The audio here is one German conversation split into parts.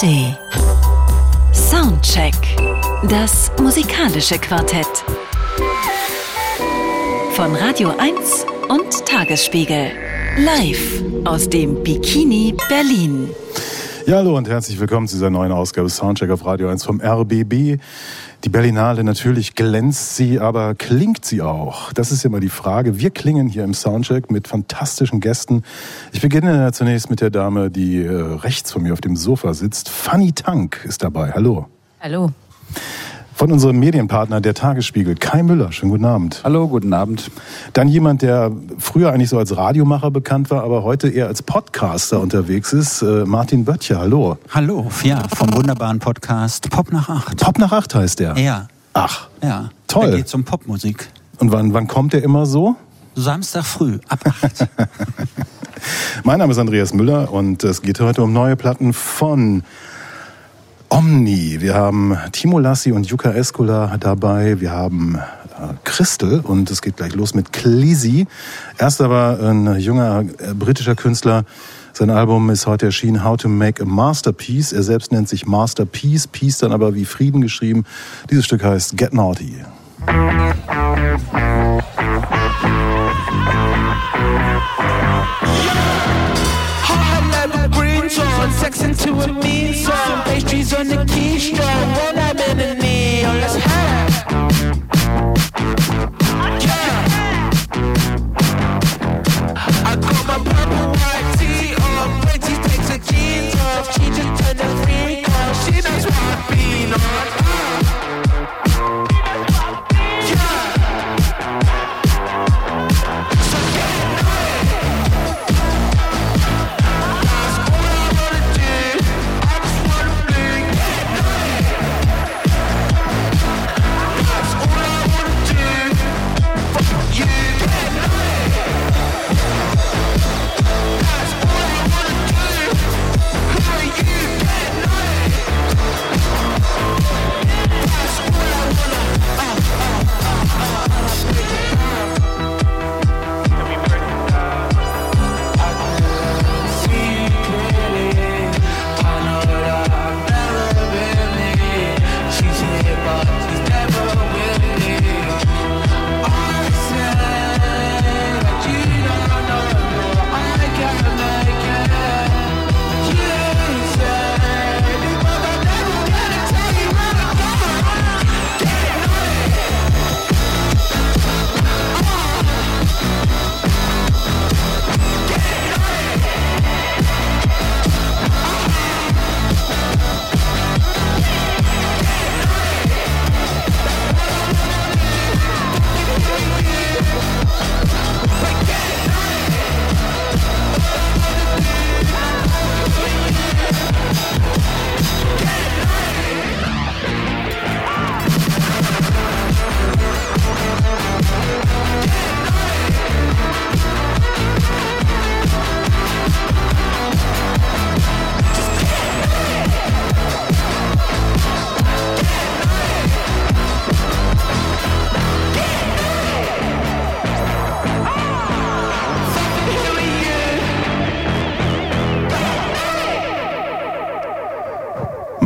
ARD. Soundcheck. Das musikalische Quartett. Von Radio 1 und Tagesspiegel. Live aus dem Bikini Berlin. Ja, hallo und herzlich willkommen zu dieser neuen Ausgabe Soundcheck auf Radio 1 vom RBB. Die Berlinale, natürlich glänzt sie, aber klingt sie auch? Das ist mal die Frage. Wir klingen hier im Soundcheck mit fantastischen Gästen. Ich beginne zunächst mit der Dame, die äh, rechts von mir auf dem Sofa sitzt. Fanny Tank ist dabei. Hallo. Hallo. Von unserem Medienpartner, der Tagesspiegel, Kai Müller. Schönen guten Abend. Hallo, guten Abend. Dann jemand, der früher eigentlich so als Radiomacher bekannt war, aber heute eher als Podcaster unterwegs ist, äh, Martin Böttcher. Hallo. Hallo, ja, vom wunderbaren Podcast Pop nach acht. Pop nach acht heißt der? Ja. Ach. Ja. Toll. Da geht's um Popmusik. Und wann, wann kommt der immer so? Samstag früh, ab acht. mein Name ist Andreas Müller und es geht heute um neue Platten von Omni. Wir haben Timo Lassi und Yuka Escola dabei. Wir haben äh, Christel und es geht gleich los mit Clizzy. Erst aber ein junger äh, britischer Künstler. Sein Album ist heute erschienen, How to Make a Masterpiece. Er selbst nennt sich Masterpiece, Peace dann aber wie Frieden geschrieben. Dieses Stück heißt Get Naughty. Sex into a mean song. Pastries on the keystroke. One I'm in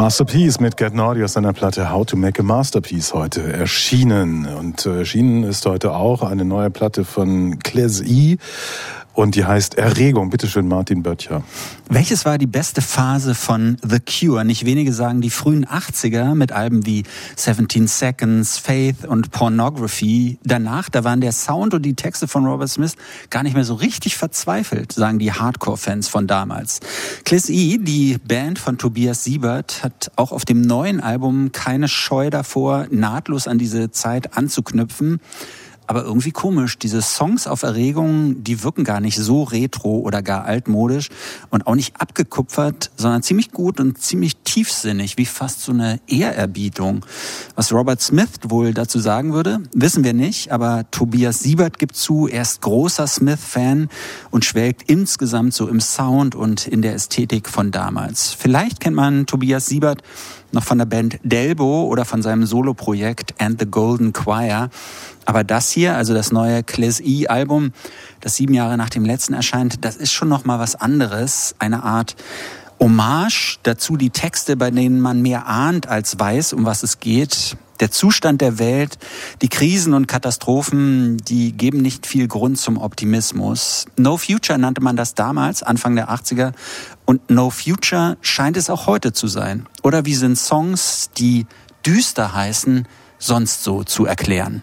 Masterpiece mit Get Naughty aus seiner Platte How to Make a Masterpiece heute erschienen. Und äh, erschienen ist heute auch eine neue Platte von Claes und die heißt Erregung. Bitte schön, Martin Böttcher. Welches war die beste Phase von The Cure? Nicht wenige sagen die frühen 80er mit Alben wie 17 Seconds, Faith und Pornography. Danach, da waren der Sound und die Texte von Robert Smith gar nicht mehr so richtig verzweifelt, sagen die Hardcore-Fans von damals. Cliss E, die Band von Tobias Siebert, hat auch auf dem neuen Album keine Scheu davor, nahtlos an diese Zeit anzuknüpfen. Aber irgendwie komisch. Diese Songs auf Erregung, die wirken gar nicht so retro oder gar altmodisch und auch nicht abgekupfert, sondern ziemlich gut und ziemlich tiefsinnig, wie fast so eine Ehrerbietung. Was Robert Smith wohl dazu sagen würde, wissen wir nicht, aber Tobias Siebert gibt zu, er ist großer Smith-Fan und schwelgt insgesamt so im Sound und in der Ästhetik von damals. Vielleicht kennt man Tobias Siebert noch von der Band Delbo oder von seinem Soloprojekt And the Golden Choir. Aber das hier, also das neue Class E Album, das sieben Jahre nach dem letzten erscheint, das ist schon noch was anderes. Eine Art Hommage, dazu die Texte, bei denen man mehr ahnt als weiß, um was es geht. Der Zustand der Welt, die Krisen und Katastrophen, die geben nicht viel Grund zum Optimismus. No Future nannte man das damals, Anfang der 80er. Und No Future scheint es auch heute zu sein. Oder wie sind Songs, die düster heißen, sonst so zu erklären?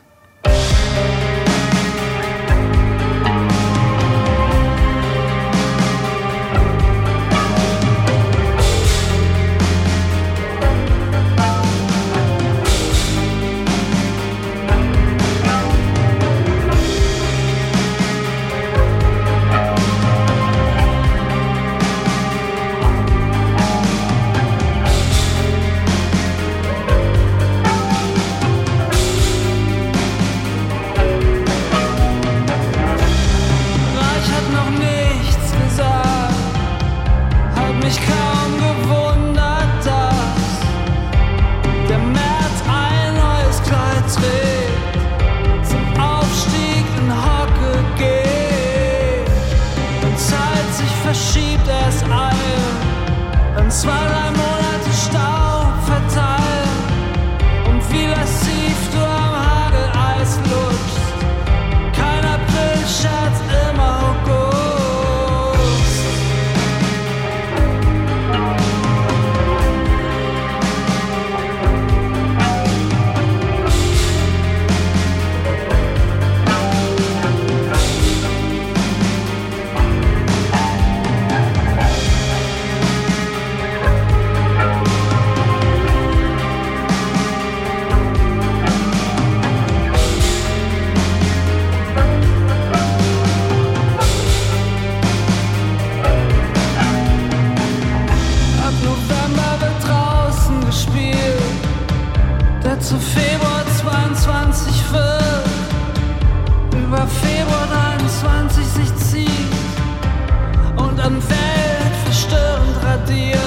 weltverstörend radiert.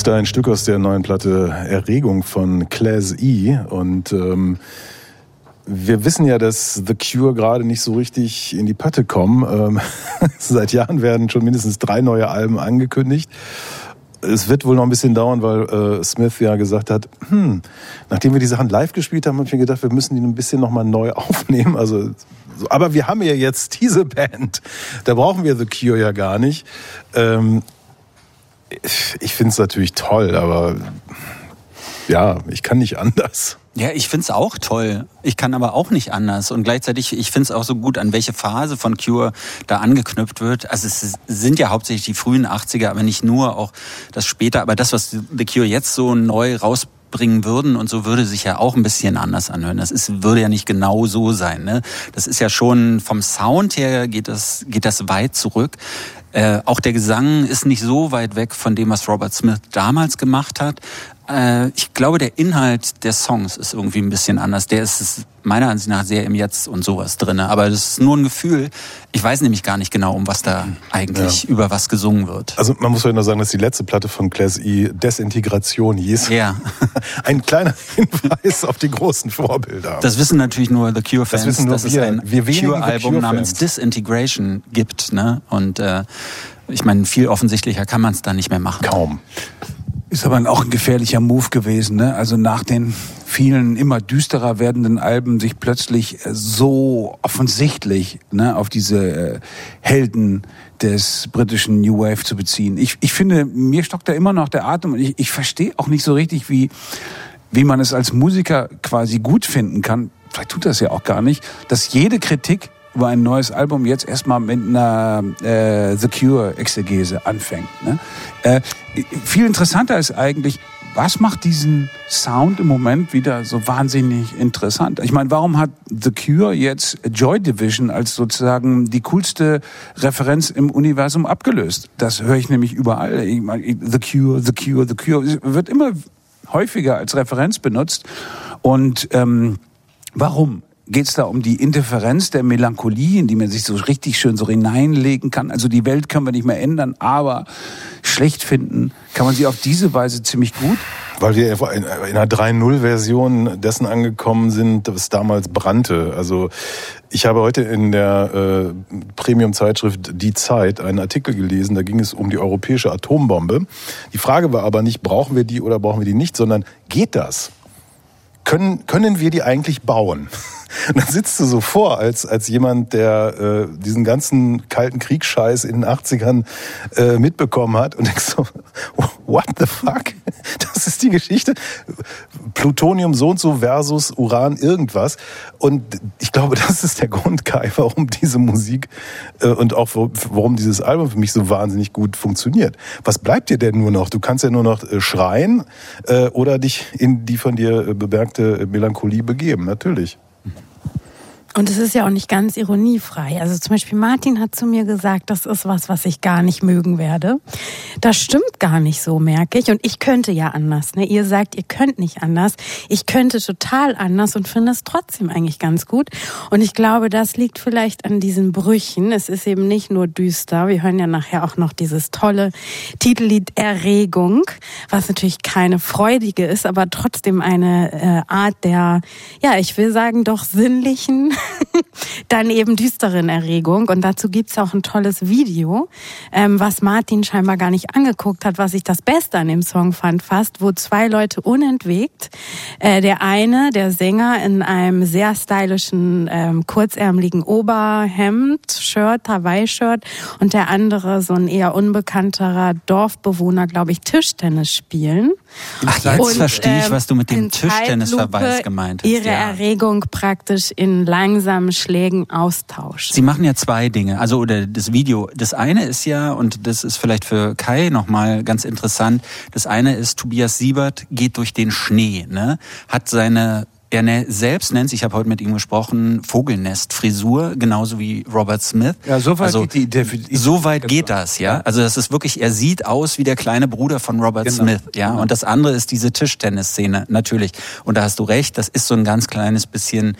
Düster, ein Stück aus der neuen Platte Erregung von Class E. Und ähm, wir wissen ja, dass The Cure gerade nicht so richtig in die Patte kommen. Ähm, seit Jahren werden schon mindestens drei neue Alben angekündigt. Es wird wohl noch ein bisschen dauern, weil äh, Smith ja gesagt hat, hm, nachdem wir die Sachen live gespielt haben, haben wir gedacht, wir müssen die ein bisschen nochmal neu aufnehmen. Also, so. aber wir haben ja jetzt diese Band. Da brauchen wir The Cure ja gar nicht. Ähm, ich finde es natürlich toll, aber ja, ich kann nicht anders. Ja, ich find's auch toll. Ich kann aber auch nicht anders. Und gleichzeitig, ich find's auch so gut, an welche Phase von Cure da angeknüpft wird. Also es sind ja hauptsächlich die frühen 80er, aber nicht nur, auch das später. Aber das, was The Cure jetzt so neu rausbringen würden und so würde sich ja auch ein bisschen anders anhören. Das ist, würde ja nicht genau so sein. Ne? Das ist ja schon vom Sound her geht das, geht das weit zurück. Äh, auch der Gesang ist nicht so weit weg von dem, was Robert Smith damals gemacht hat. Äh, ich glaube, der Inhalt der Songs ist irgendwie ein bisschen anders. Der ist meiner Ansicht nach sehr im Jetzt und sowas drinne. Aber das ist nur ein Gefühl. Ich weiß nämlich gar nicht genau, um was da eigentlich ja. über was gesungen wird. Also man muss ja nur sagen, dass die letzte Platte von Class E Desintegration hieß. Ja. ein kleiner Hinweis auf die großen Vorbilder. Das wissen natürlich nur The Cure-Fans, das wissen nur dass wir, es ein Cure-Album Cure namens Disintegration gibt. Ne? Und äh, ich meine, viel offensichtlicher kann man es da nicht mehr machen. Kaum. Ist aber auch ein gefährlicher Move gewesen. Ne? Also nach den vielen immer düsterer werdenden Alben sich plötzlich äh, so offensichtlich ne, auf diese äh, Helden des britischen New Wave zu beziehen. Ich, ich finde, mir stockt da immer noch der Atem und ich, ich verstehe auch nicht so richtig, wie, wie man es als Musiker quasi gut finden kann. Vielleicht tut das ja auch gar nicht, dass jede Kritik über ein neues Album jetzt erstmal mit einer äh, The Cure-Exegese anfängt. Ne? Äh, viel interessanter ist eigentlich, was macht diesen Sound im Moment wieder so wahnsinnig interessant? Ich meine, warum hat The Cure jetzt Joy Division als sozusagen die coolste Referenz im Universum abgelöst? Das höre ich nämlich überall. Ich meine, The Cure, The Cure, The Cure wird immer häufiger als Referenz benutzt. Und ähm, warum? Geht es da um die Indifferenz der Melancholie, in die man sich so richtig schön so hineinlegen kann. Also die Welt können wir nicht mehr ändern, aber schlecht finden kann man sie auf diese Weise ziemlich gut. Weil wir in einer 3.0-Version dessen angekommen sind, was damals brannte. Also ich habe heute in der äh, Premium-Zeitschrift Die Zeit einen Artikel gelesen, da ging es um die europäische Atombombe. Die Frage war aber nicht, brauchen wir die oder brauchen wir die nicht, sondern geht das? Können, können wir die eigentlich bauen? Und dann sitzt du so vor, als, als jemand, der äh, diesen ganzen kalten Kriegsscheiß in den 80ern äh, mitbekommen hat und denkst so, what the fuck? Das ist die Geschichte. Plutonium so und so versus Uran irgendwas. Und ich glaube, das ist der Grund, Kai, warum diese Musik äh, und auch warum dieses Album für mich so wahnsinnig gut funktioniert. Was bleibt dir denn nur noch? Du kannst ja nur noch äh, schreien äh, oder dich in die von dir äh, bemerkte Melancholie begeben, natürlich. Und es ist ja auch nicht ganz ironiefrei. Also zum Beispiel Martin hat zu mir gesagt, das ist was, was ich gar nicht mögen werde. Das stimmt gar nicht so, merke ich. Und ich könnte ja anders. Ne? Ihr sagt, ihr könnt nicht anders. Ich könnte total anders und finde es trotzdem eigentlich ganz gut. Und ich glaube, das liegt vielleicht an diesen Brüchen. Es ist eben nicht nur düster. Wir hören ja nachher auch noch dieses tolle Titellied Erregung, was natürlich keine freudige ist, aber trotzdem eine äh, Art der, ja, ich will sagen, doch sinnlichen dann eben düsteren Erregung. Und dazu gibt's auch ein tolles Video, ähm, was Martin scheinbar gar nicht angeguckt hat, was ich das Beste an dem Song fand fast, wo zwei Leute unentwegt, äh, der eine, der Sänger, in einem sehr stylischen, ähm, kurzärmeligen Oberhemd, Shirt, Hawaii-Shirt und der andere so ein eher unbekannterer Dorfbewohner, glaube ich, Tischtennis spielen. Ach, jetzt und, verstehe ich, was du mit dem Tischtennisverweis gemeint hast. Ihre ja. Erregung praktisch in langsamen Schlägen austauschen. Sie machen ja zwei Dinge. Also oder das Video. Das eine ist ja, und das ist vielleicht für Kai nochmal ganz interessant, das eine ist, Tobias Siebert geht durch den Schnee, ne? hat seine er ne, selbst nennt sich, ich habe heute mit ihm gesprochen, Vogelnestfrisur, genauso wie Robert Smith. Ja, so weit also, geht die Idee. So weit geht das, ja. Also das ist wirklich, er sieht aus wie der kleine Bruder von Robert genau. Smith, ja. Genau. Und das andere ist diese Tischtennisszene, natürlich. Und da hast du recht, das ist so ein ganz kleines bisschen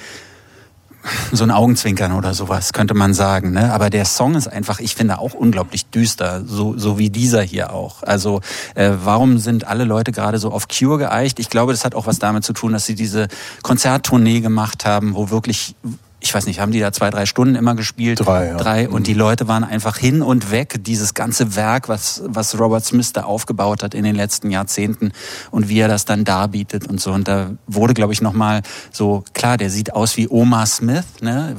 so ein Augenzwinkern oder sowas, könnte man sagen. Ne? Aber der Song ist einfach, ich finde, auch unglaublich düster, so, so wie dieser hier auch. Also äh, warum sind alle Leute gerade so auf Cure geeicht? Ich glaube, das hat auch was damit zu tun, dass sie diese Konzerttournee gemacht haben, wo wirklich ich weiß nicht, haben die da zwei, drei Stunden immer gespielt? Drei, ja. Drei. Und die Leute waren einfach hin und weg. Dieses ganze Werk, was, was Robert Smith da aufgebaut hat in den letzten Jahrzehnten und wie er das dann darbietet und so. Und da wurde, glaube ich, nochmal so, klar, der sieht aus wie Oma Smith, ne?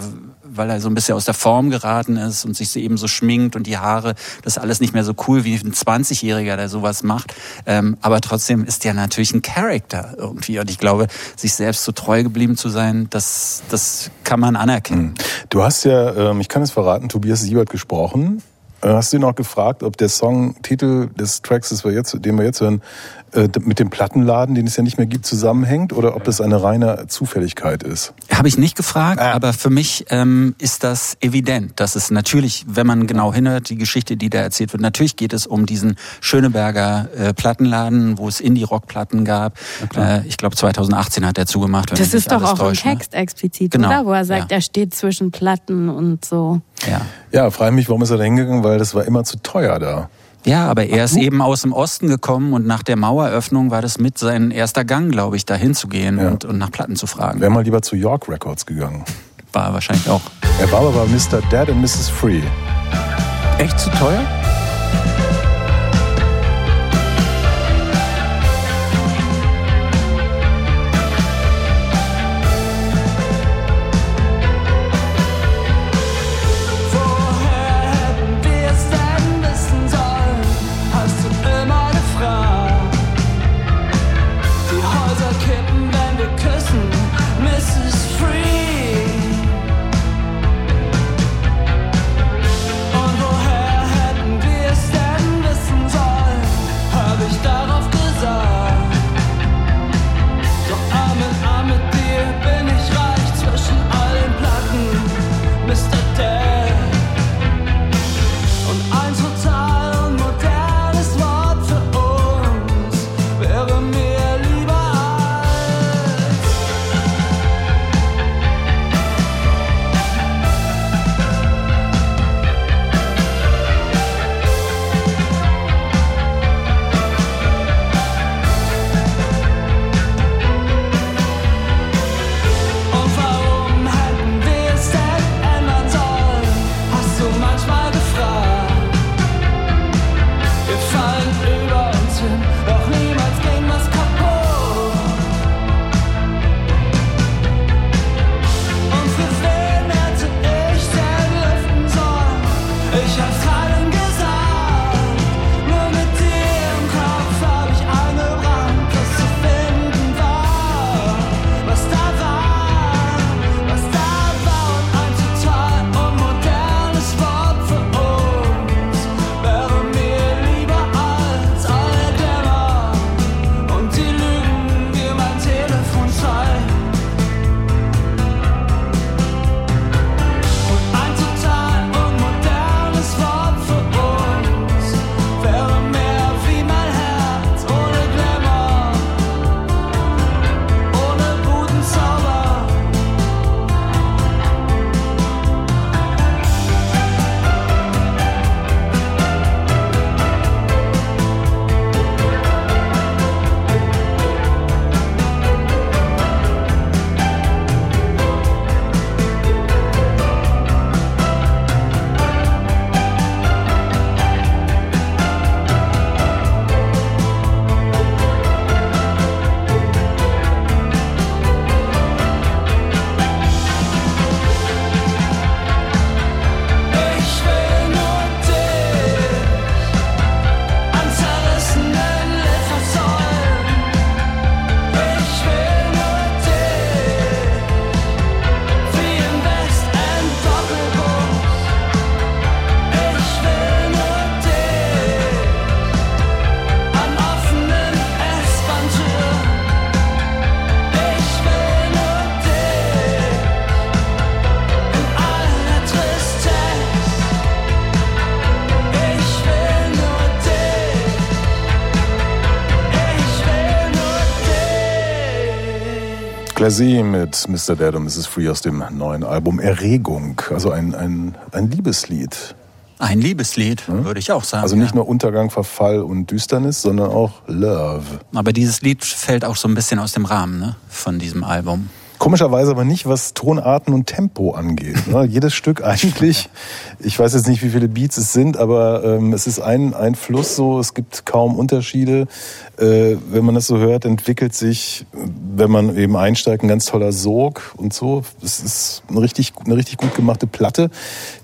Weil er so ein bisschen aus der Form geraten ist und sich so eben so schminkt und die Haare, das ist alles nicht mehr so cool wie ein 20-Jähriger, der sowas macht. Ähm, aber trotzdem ist der natürlich ein Charakter irgendwie. Und ich glaube, sich selbst so treu geblieben zu sein, das, das kann man anerkennen. Du hast ja, ähm, ich kann es verraten, Tobias Siebert gesprochen. Äh, Hast du ihn auch gefragt, ob der Songtitel des Tracks, das wir jetzt, den wir jetzt hören, äh, mit dem Plattenladen, den es ja nicht mehr gibt, zusammenhängt oder ob das eine reine Zufälligkeit ist? Habe ich nicht gefragt, Ah. aber für mich ähm, ist das evident, dass es natürlich, wenn man genau hinhört, die Geschichte, die da erzählt wird, natürlich geht es um diesen Schöneberger äh, Plattenladen, wo es Indie-Rock-Platten gab. Äh, ich glaube 2018 hat er zugemacht. Wenn Das ist doch auch täuscht, im ne? Text explizit, Genau, oder? Wo er sagt, ja. er steht zwischen Platten und so. Ja. Ja, frage mich, warum ist er da hingegangen, weil das war immer zu teuer da. Ja, aber er ist eben aus dem Osten gekommen und nach der Maueröffnung war das mit sein erster Gang, glaube ich, dahin zu gehen Ja. und, und nach Platten zu fragen. Wäre mal lieber zu York Records gegangen. War wahrscheinlich auch. Er war aber bei Mr. Dead and Mrs. Free. Echt zu teuer? Classy mit Mr. Dead und Mrs. Free aus dem neuen Album Erregung. Also ein, ein, ein Liebeslied. Ein Liebeslied, würde ich auch sagen. Also nicht ja. nur Untergang, Verfall und Düsternis, sondern auch Love. Aber dieses Lied fällt auch so ein bisschen aus dem Rahmen ne, von diesem Album. Komischerweise aber nicht, was Tonarten und Tempo angeht. Ne? Jedes Stück eigentlich, ich weiß jetzt nicht, wie viele Beats es sind, aber ähm, es ist ein, ein Fluss so, es gibt kaum Unterschiede. Äh, wenn man das so hört, entwickelt sich, wenn man eben einsteigt, ein ganz toller Sog und so. Es ist eine richtig, eine richtig gut gemachte Platte,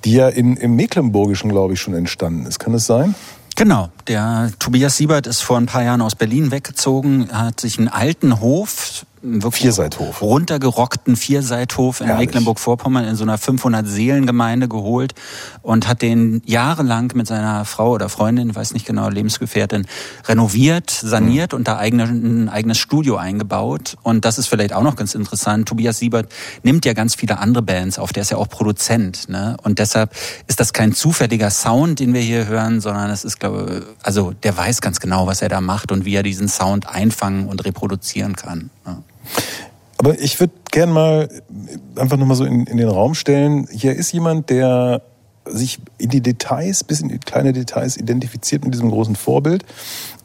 die ja in, im Mecklenburgischen, glaube ich, schon entstanden ist. Kann es sein? Genau, der Tobias Siebert ist vor ein paar Jahren aus Berlin weggezogen, hat sich einen alten Hof, wirklich Vierseithof. runtergerockten Vierseithof in. Mecklenburg-Vorpommern in so einer 500-Seelen-Gemeinde geholt und hat den jahrelang mit seiner Frau oder Freundin, weiß nicht genau, Lebensgefährtin, renoviert, saniert und da eigene, ein eigenes Studio eingebaut. Und das ist vielleicht auch noch ganz interessant. Tobias Siebert nimmt ja ganz viele andere Bands auf, der ist ja auch Produzent. Ne? Und deshalb ist das kein zufälliger Sound, den wir hier hören, sondern es ist, glaube also der weiß ganz genau, was er da macht und wie er diesen Sound einfangen und reproduzieren kann. Aber ich würde gern mal einfach nochmal so in, in den Raum stellen. Hier ist jemand, der sich in die Details, bis in die kleine Details identifiziert mit diesem großen Vorbild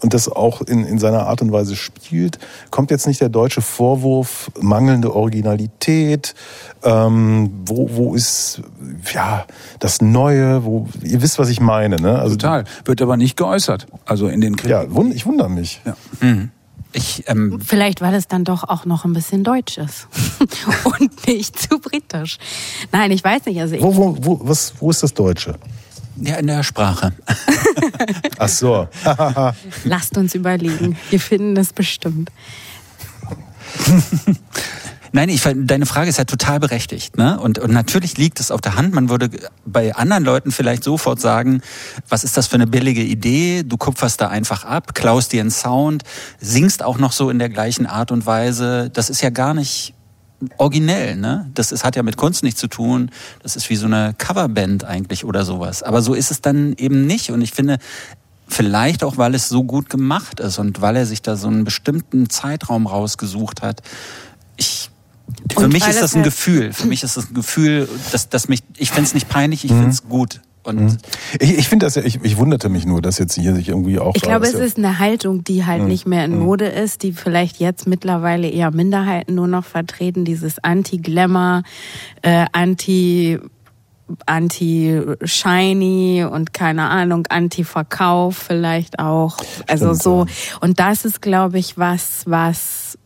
und das auch in, in seiner Art und Weise spielt. Kommt jetzt nicht der deutsche Vorwurf mangelnde Originalität? Ähm, wo, wo ist ja das Neue? Wo, ihr wisst, was ich meine, ne? Also Total. Wird aber nicht geäußert. Also in den Kritiken. ja, ich wundere mich. Ja. Ich, ähm, Vielleicht, weil es dann doch auch noch ein bisschen deutsch ist und nicht zu britisch. Nein, ich weiß nicht. Also ich, Wo, wo, wo, was, wo ist das Deutsche? ja, in der Sprache. Ach so. lasst uns überlegen. Wir finden es bestimmt. Nein, ich, deine Frage ist ja total berechtigt. Ne? Und, und natürlich liegt es auf der Hand. Man würde bei anderen Leuten vielleicht sofort sagen, was ist das für eine billige Idee? Du kupferst da einfach ab, klaust dir einen Sound, singst auch noch so in der gleichen Art und Weise. Das ist ja gar nicht originell, ne? Das ist, hat ja mit Kunst nichts zu tun. Das ist wie so eine Coverband eigentlich oder sowas. Aber so ist es dann eben nicht. Und ich finde, vielleicht auch, weil es so gut gemacht ist und weil er sich da so einen bestimmten Zeitraum rausgesucht hat. Ich für Und mich ist das ein halt- Gefühl. Für mich ist das ein Gefühl, dass, dass mich, ich finde es nicht peinlich, ich Mhm. finde es gut. Und Ich, ich finde das ja, ich, ich wunderte mich nur, dass jetzt hier sich irgendwie auch. Ich glaube, es ja- ist eine Haltung, die halt nicht mehr in Mode ist, die vielleicht jetzt mittlerweile eher Minderheiten nur noch vertreten. Dieses Anti-Glamour, äh, Anti anti-shiny und keine Ahnung, anti-Verkauf vielleicht auch. Also Stimmt, so. Und das ist, glaube ich, was, was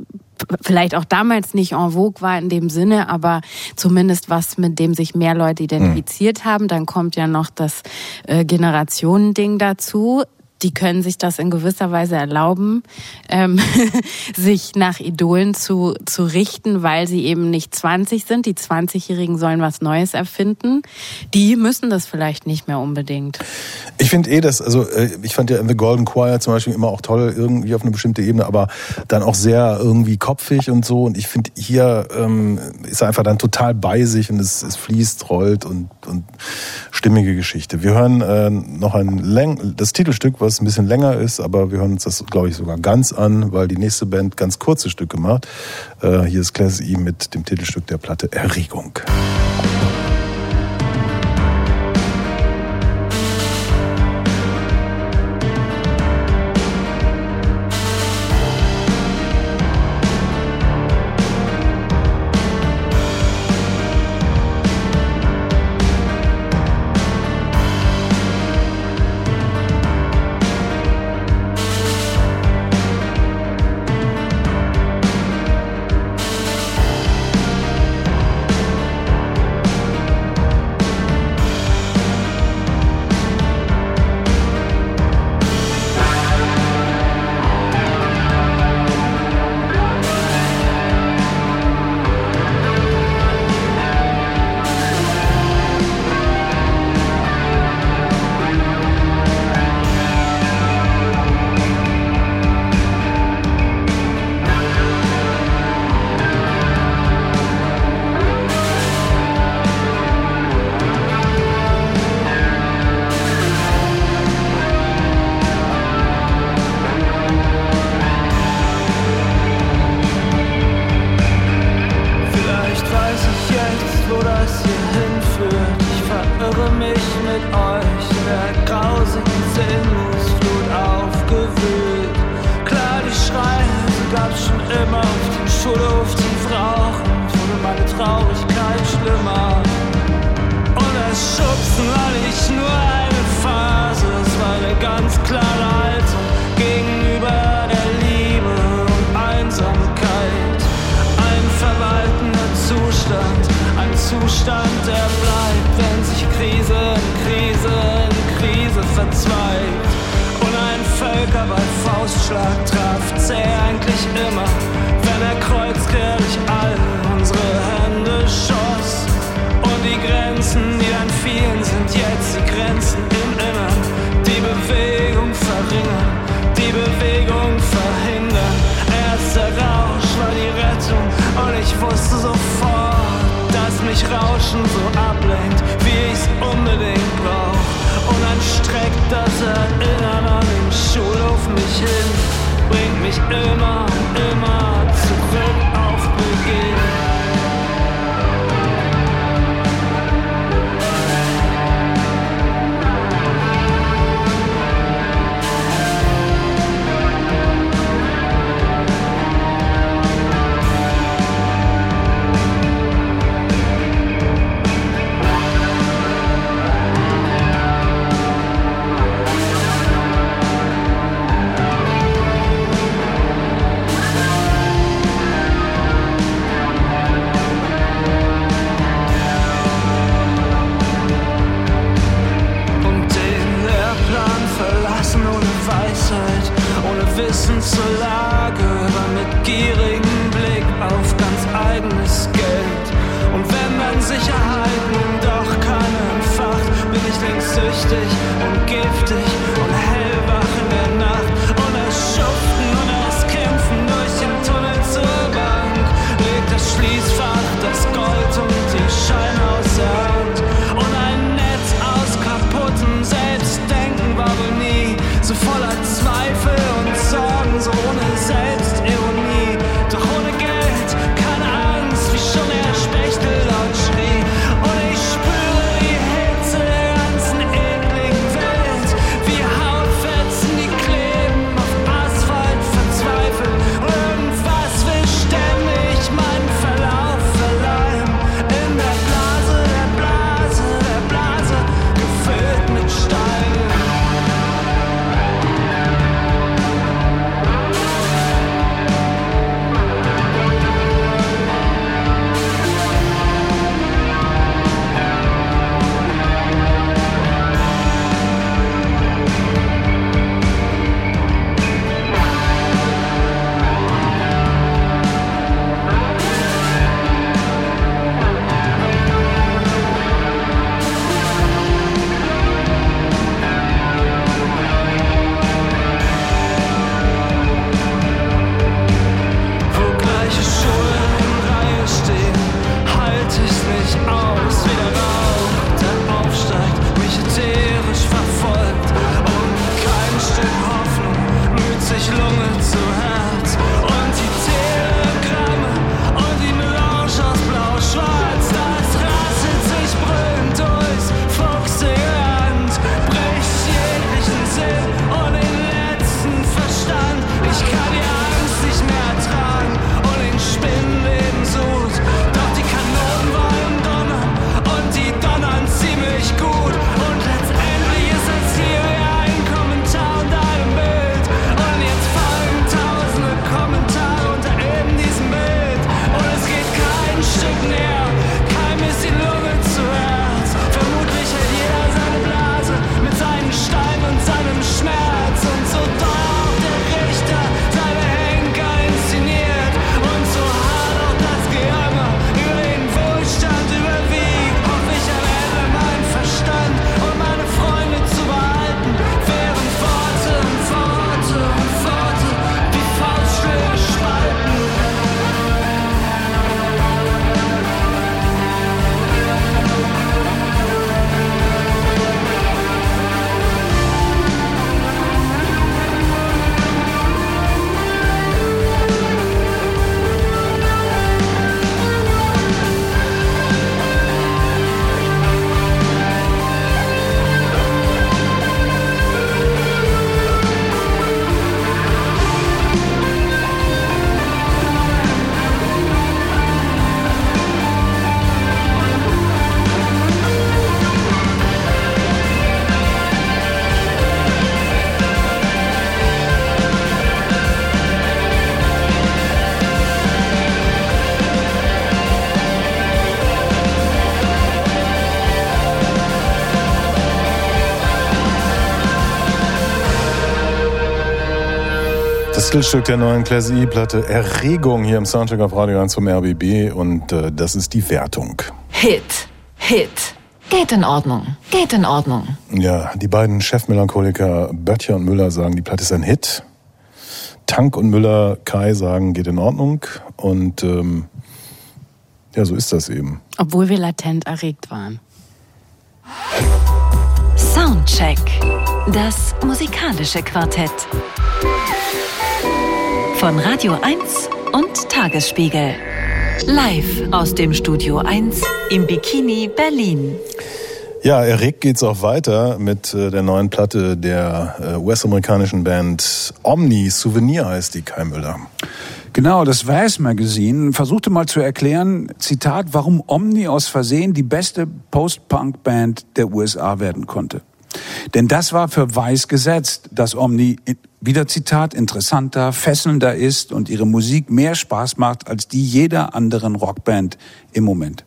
vielleicht auch damals nicht en vogue war in dem Sinne, aber zumindest was, mit dem sich mehr Leute identifiziert haben. Dann kommt ja noch das äh, Generationending dazu. Die können sich das in gewisser Weise erlauben, ähm, sich nach Idolen zu, zu richten, weil sie eben nicht 20 sind. Die 20-Jährigen sollen was Neues erfinden. Die müssen das vielleicht nicht mehr unbedingt. Ich finde eh, dass, also äh, ich fand ja The Golden Choir zum Beispiel immer auch toll, irgendwie auf eine bestimmte Ebene, aber dann auch sehr irgendwie kopfig und so. Und ich finde, hier ähm, ist er einfach dann total bei sich und es, es fließt, rollt und, und stimmige Geschichte. Wir hören äh, noch ein Läng das Titelstück, was ein bisschen länger ist, aber wir hören uns das, glaube ich, sogar ganz an, weil die nächste Band ganz kurze Stücke macht. Äh, hier ist Class E mit dem Titelstück der Platte Erregung. Erregung mich Rauschen so ablenkt, wie ich's unbedingt brauch. Und dann streckt das Erinnern an den Schulhof mich hin, bringt mich immer, immer zu. zur Lage, war mit gierigem Blick auf ganz eigenes Geld. Und wenn man Sicherheit nun doch keinen facht, bin ich längst süchtig und giftig Titelstück der neuen Class E-Platte Erregung hier im Soundcheck auf Radio 1 vom RBB und äh, das ist die Wertung. Hit, Hit. Geht in Ordnung, geht in Ordnung. Ja, die beiden Chefmelancholiker Böttcher und Müller sagen, die Platte ist ein Hit. Tank und Müller Kai sagen, geht in Ordnung. Und ähm, ja, so ist das eben. Obwohl wir latent erregt waren. Soundcheck. Das musikalische Quartett. Von Radio 1 und Tagesspiegel. Live aus dem Studio 1 im Bikini Berlin. Ja, erregt geht's auch weiter mit äh, der neuen Platte der äh, US-amerikanischen Band Omni. Souvenir heißt die, Kai Müller. Genau, das Vice Magazine versuchte mal zu erklären, Zitat, warum Omni aus Versehen die beste Post-Punk-Band der USA werden konnte. Denn das war für Vice gesetzt, dass Omni, wieder Zitat, interessanter, fesselnder ist und ihre Musik mehr Spaß macht als die jeder anderen Rockband im Moment.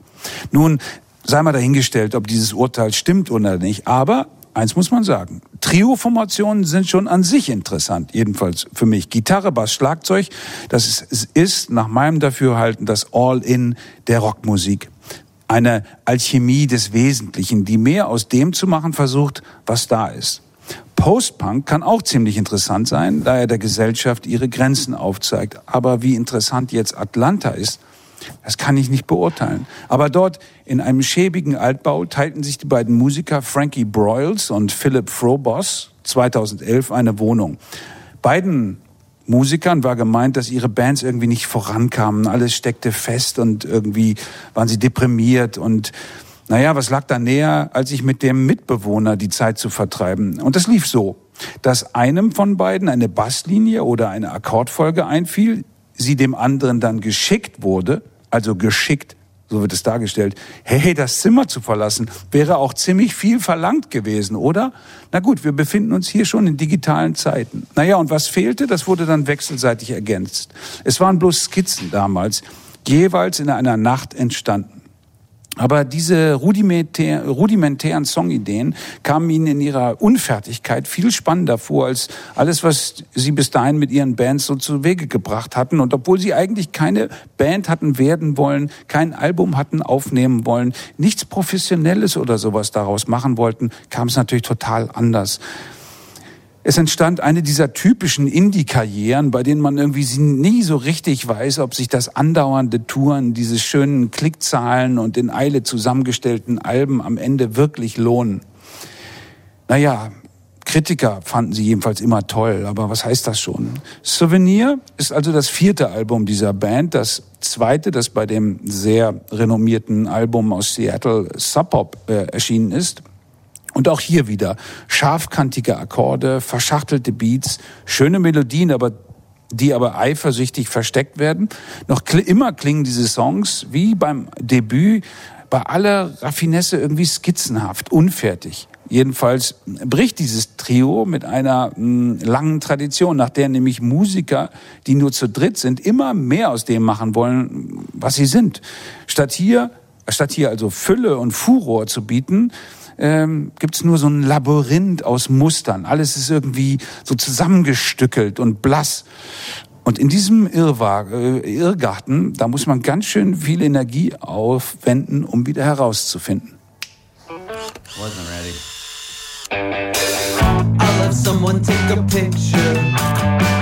Nun, sei mal dahingestellt, ob dieses Urteil stimmt oder nicht, aber eins muss man sagen. Trio-Formationen sind schon an sich interessant, jedenfalls für mich. Gitarre, Bass, Schlagzeug, das ist, nach meinem Dafürhalten das All-In der Rockmusik. Eine Alchemie des Wesentlichen, die mehr aus dem zu machen versucht, was da ist. Post-Punk kann auch ziemlich interessant sein, da er der Gesellschaft ihre Grenzen aufzeigt. Aber wie interessant jetzt Atlanta ist, das kann ich nicht beurteilen. Aber dort in einem schäbigen Altbau teilten sich die beiden Musiker Frankie Broyles und Philip Frobos 2011 eine Wohnung. Beiden Musikern war gemeint, dass ihre Bands irgendwie nicht vorankamen. Alles steckte fest und irgendwie waren sie deprimiert und naja, was lag da näher, als sich mit dem Mitbewohner die Zeit zu vertreiben? Und das lief so, dass einem von beiden eine Basslinie oder eine Akkordfolge einfiel, sie dem anderen dann geschickt wurde, also geschickt, so wird es dargestellt, hey, das Zimmer zu verlassen, wäre auch ziemlich viel verlangt gewesen, oder? Na gut, wir befinden uns hier schon in digitalen Zeiten. Naja, und was fehlte, das wurde dann wechselseitig ergänzt. Es waren bloß Skizzen damals, jeweils in einer Nacht entstanden. Aber diese rudimentär, rudimentären Songideen kamen ihnen in ihrer Unfertigkeit viel spannender vor als alles, was sie bis dahin mit ihren Bands so zu Wege gebracht hatten. Und obwohl sie eigentlich keine Band hatten werden wollen, kein Album hatten aufnehmen wollen, nichts Professionelles oder sowas daraus machen wollten, kam es natürlich total anders. Es entstand eine dieser typischen Indie-Karrieren, bei denen man irgendwie nie so richtig weiß, ob sich das andauernde Touren, diese schönen Klickzahlen und in Eile zusammengestellten Alben am Ende wirklich lohnen. Naja, Kritiker fanden sie jedenfalls immer toll, aber was heißt das schon? Souvenir ist also das vierte Album dieser Band, das zweite, das bei dem sehr renommierten Album aus Seattle Sub Pop äh, erschienen ist. Und auch hier wieder scharfkantige Akkorde, verschachtelte Beats, schöne Melodien, aber die aber eifersüchtig versteckt werden. Noch immer klingen diese Songs wie beim Debüt bei aller Raffinesse irgendwie skizzenhaft, unfertig. Jedenfalls bricht dieses Trio mit einer mh, langen Tradition, nach der nämlich Musiker, die nur zu dritt sind, immer mehr aus dem machen wollen, was sie sind. Statt hier, statt hier also Fülle und Furor zu bieten, ähm, gibt es nur so ein Labyrinth aus Mustern. Alles ist irgendwie so zusammengestückelt und blass. Und in diesem äh, Irrgarten, da muss man ganz schön viel Energie aufwenden, um wieder herauszufinden. Wasn't ready. I'll let someone take a picture.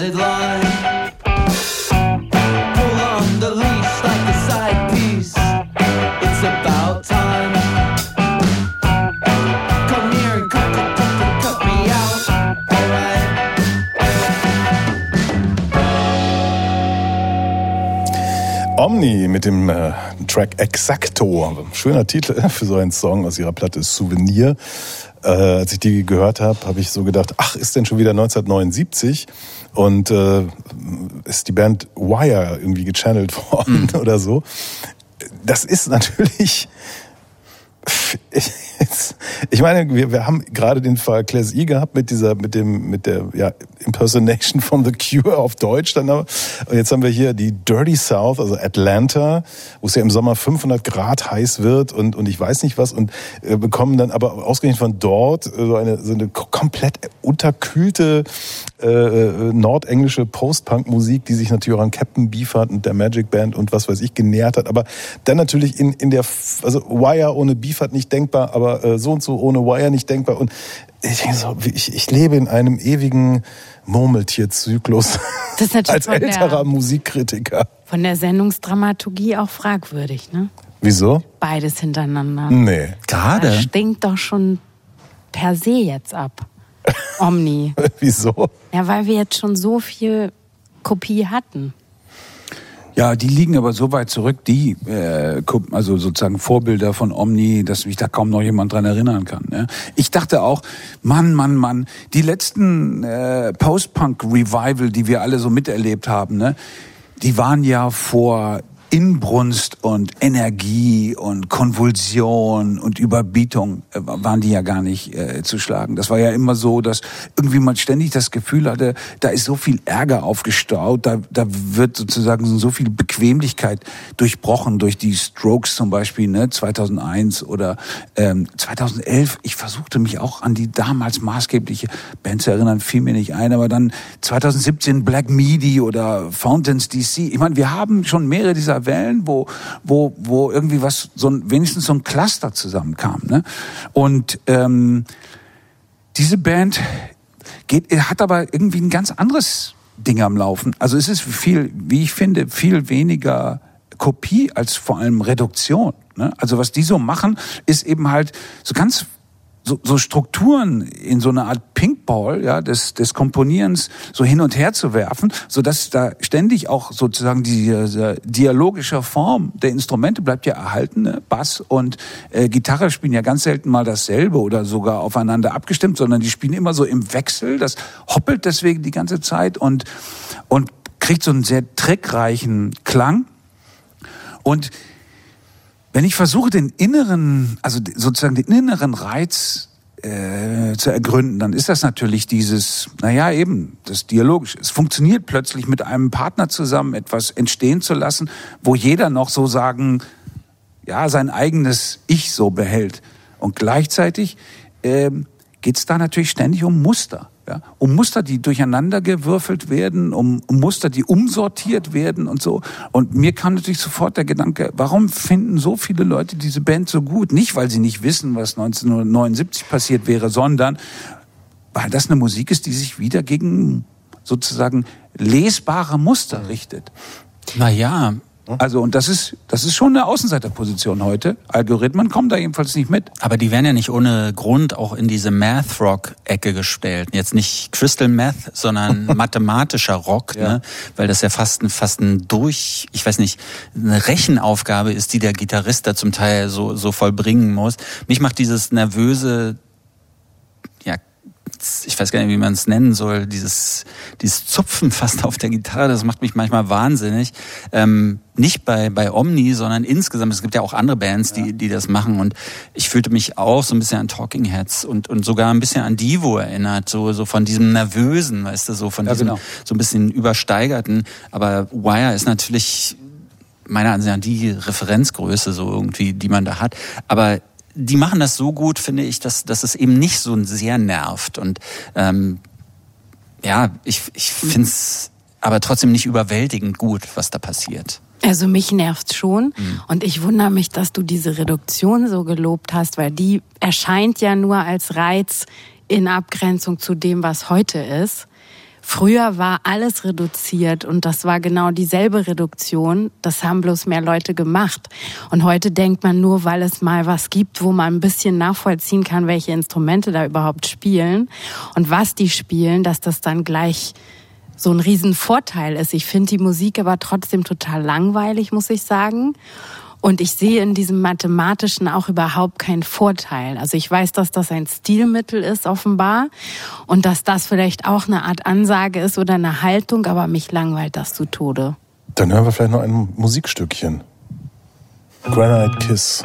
Dotted line. Pull on the leash like a side piece. It's about time. Come here and cut, cut, cut, cut, cut me out. Alright. Omni mit dem äh, Track Exacto. Schöner Titel für so einen Song aus ihrer Platte Souvenir. Äh, als ich die gehört habe, habe ich so gedacht, ach, ist denn schon wieder 1979? Und äh, ist die Band Wire irgendwie gechannelt worden oder so. Das ist natürlich ich, meine, wir, wir haben gerade den Fall Class E gehabt mit dieser, mit dem, mit der ja, Impersonation von The Cure auf Deutsch dann aber. Und jetzt haben wir hier die Dirty South, also Atlanta, wo es ja im Sommer 500 Grad heiß wird und, und ich weiß nicht was und äh, bekommen dann aber ausgerechnet von dort äh, so eine, so eine komplett unterkühlte äh, äh, nordenglische Post-Punk-Musik, die sich natürlich auch an Captain Beefheart und der Magic Band und was weiß ich genähert hat. Aber dann natürlich in, in der, also Wire ohne Beefheart nicht denkbar, aber äh, so und so ohne Wire nicht denkbar. Und ich denke so, ich, ich lebe in einem ewigen Murmeltierzyklus Das als von der- älterer Musikkritiker. Von der Sendungsdramaturgie auch fragwürdig, ne? Wieso? Beides hintereinander. Nee. Das Gerade. stinkt doch schon per se jetzt ab. Omni. Wieso? Ja, weil wir jetzt schon so viel Kopie hatten. Ja, die liegen aber so weit zurück, die, äh, also sozusagen Vorbilder von Omni, dass mich da kaum noch jemand dran erinnern kann. Ne? Ich dachte auch, Mann, Mann, Mann, die letzten äh, Post-Punk-Revival, die wir alle so miterlebt haben, ne, die waren ja vor Inbrunst und Energie und Konvulsion und Überbietung äh, waren die ja gar nicht äh, zu schlagen. Das war ja immer so, dass irgendwie man ständig das Gefühl hatte, da ist so viel Ärger aufgestaut, da, da wird sozusagen so viel Bequemlichkeit durchbrochen durch die Strokes zum Beispiel, ne, 2001 oder ähm, 2011. Ich versuchte mich auch an die damals maßgebliche Band zu erinnern, fiel mir nicht ein, aber dann 2017 Black Midi oder Fountains DC. Ich meine, wir haben schon mehrere dieser Wellen, wo, wo, wo irgendwie was, so ein, wenigstens so ein Cluster zusammenkam. Ne? Und ähm, diese Band geht, hat aber irgendwie ein ganz anderes Ding am Laufen. Also es ist viel, wie ich finde, viel weniger Kopie als vor allem Reduktion. Ne? Also was die so machen, ist eben halt so ganz so, so Strukturen in so eine Art Pinkball ja, des, des Komponierens so hin und her zu werfen, so dass da ständig auch sozusagen diese dialogische Form der Instrumente bleibt ja erhalten. Ne? Bass und äh, Gitarre spielen ja ganz selten mal dasselbe oder sogar aufeinander abgestimmt, sondern die spielen immer so im Wechsel. Das hoppelt deswegen die ganze Zeit und, und kriegt so einen sehr trickreichen Klang. Und wenn ich versuche, den inneren, also sozusagen den inneren Reiz äh, zu ergründen, dann ist das natürlich dieses, naja, eben, das Dialogische. Es funktioniert plötzlich mit einem Partner zusammen, etwas entstehen zu lassen, wo jeder noch so sagen, ja, sein eigenes Ich so behält. Und gleichzeitig ähm, geht es da natürlich ständig um Muster. Ja? Um Muster, die durcheinander gewürfelt werden, um, um Muster, die umsortiert werden und so. Und mir kam natürlich sofort der Gedanke, warum finden so viele Leute diese Band so gut? Nicht, weil sie nicht wissen, was 1979 passiert wäre, sondern weil das eine Musik ist, die sich wieder gegen sozusagen lesbare Muster richtet. Naja, Also, und das ist, das ist schon eine Außenseiterposition heute. Algorithmen kommen da jedenfalls nicht mit. aber die werden ja nicht ohne Grund auch in diese Math-Rock-Ecke gestellt. Jetzt nicht Crystal Math, sondern mathematischer Rock, ne? weil das ja fast ein, fast ein durch, ich weiß nicht, eine Rechenaufgabe ist, die der Gitarrist da zum Teil so, so vollbringen muss. Mich macht dieses nervöse, ja, ich weiß gar nicht, wie man es nennen soll, dieses, dieses Zupfen fast auf der Gitarre, das macht mich manchmal wahnsinnig. Ähm, nicht bei, bei Omni, sondern insgesamt. Es gibt ja auch andere Bands, die, die das machen. Und ich fühlte mich auch so ein bisschen an Talking Heads und, und sogar ein bisschen an Divo erinnert, so, so von diesem Nervösen, weißt du, so von Ja, diesem, genau. so ein bisschen übersteigerten. Aber Wire ist natürlich meiner Ansicht nach die Referenzgröße so irgendwie, die man da hat. Aber die machen das so gut, finde ich, dass, dass es eben nicht so sehr nervt. Und ähm, ja, ich, ich finde es aber trotzdem nicht überwältigend gut, was da passiert. Also mich nervt's schon Mhm. und ich wundere mich, dass du diese Reduktion so gelobt hast, weil die erscheint ja nur als Reiz in Abgrenzung zu dem, was heute ist. Früher war alles reduziert und das war genau dieselbe Reduktion. Das haben bloß mehr Leute gemacht. Und heute denkt man nur, weil es mal was gibt, wo man ein bisschen nachvollziehen kann, welche Instrumente da überhaupt spielen und was die spielen, dass das dann gleich so ein Riesenvorteil ist. Ich finde die Musik aber trotzdem total langweilig, muss ich sagen. Und ich sehe in diesem Mathematischen auch überhaupt keinen Vorteil. Also ich weiß, dass das ein Stilmittel ist, offenbar. Und dass das vielleicht auch eine Art Ansage ist oder eine Haltung, aber mich langweilt das zu Tode. Dann hören wir vielleicht noch ein Musikstückchen. Granite Kiss.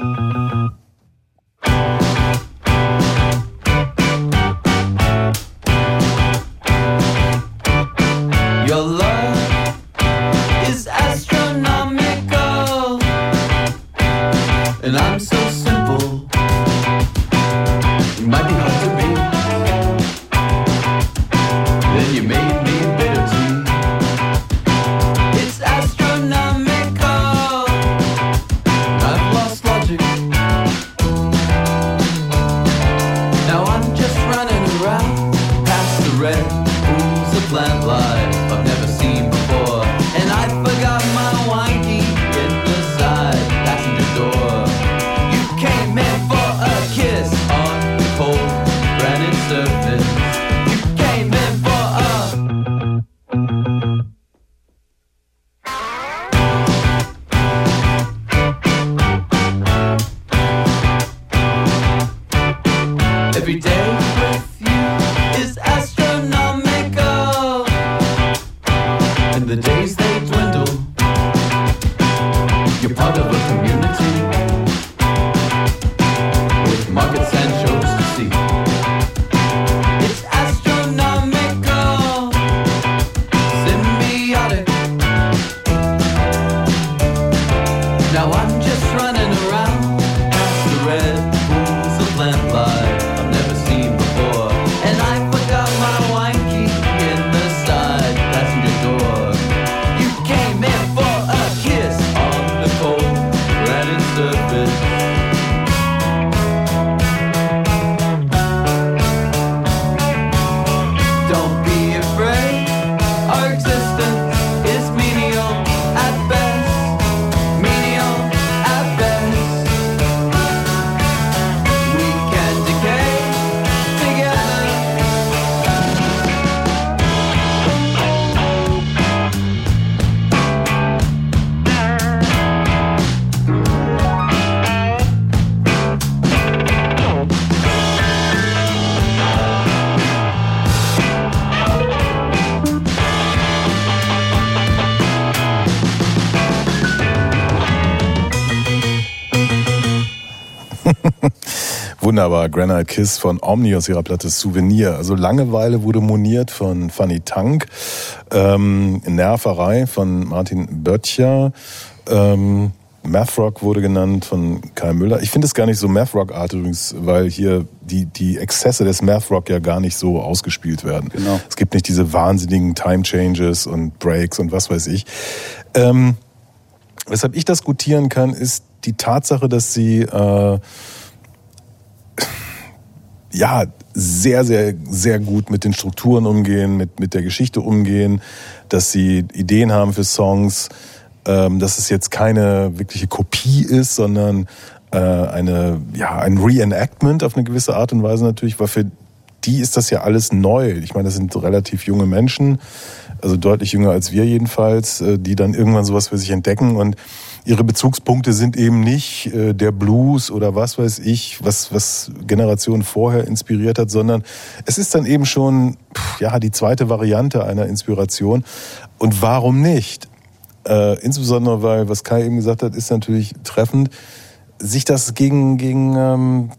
Wunderbar, Granite Kiss von Omni aus ihrer Platte Souvenir. Also Langeweile wurde moniert von Fanny Tank, ähm, Nerverei von Martin Böttcher, ähm, Mathrock wurde genannt von Kai Müller. Ich finde es gar nicht so Mathrock-Art übrigens, weil hier die, die Exzesse des Mathrock ja gar nicht so ausgespielt werden. Genau. Es gibt nicht diese wahnsinnigen Time Changes und Breaks und was weiß ich. Ähm, weshalb ich das gutieren kann, ist die Tatsache, dass sie äh, ja sehr, sehr, sehr gut mit den Strukturen umgehen, mit, mit der Geschichte umgehen, dass sie Ideen haben für Songs, ähm, dass es jetzt keine wirkliche Kopie ist, sondern äh, eine, ja, ein Reenactment auf eine gewisse Art und Weise natürlich, weil für die ist das ja alles neu. Ich meine, das sind relativ junge Menschen, also deutlich jünger als wir jedenfalls, äh, die dann irgendwann sowas für sich entdecken und ihre Bezugspunkte sind eben nicht äh, der Blues oder was weiß ich, was, was Generationen vorher inspiriert hat, sondern es ist dann eben schon ja, die zweite Variante einer Inspiration. Und warum nicht? Äh, insbesondere, weil, was Kai eben gesagt hat, ist natürlich treffend, sich das gegen, gegen ähm,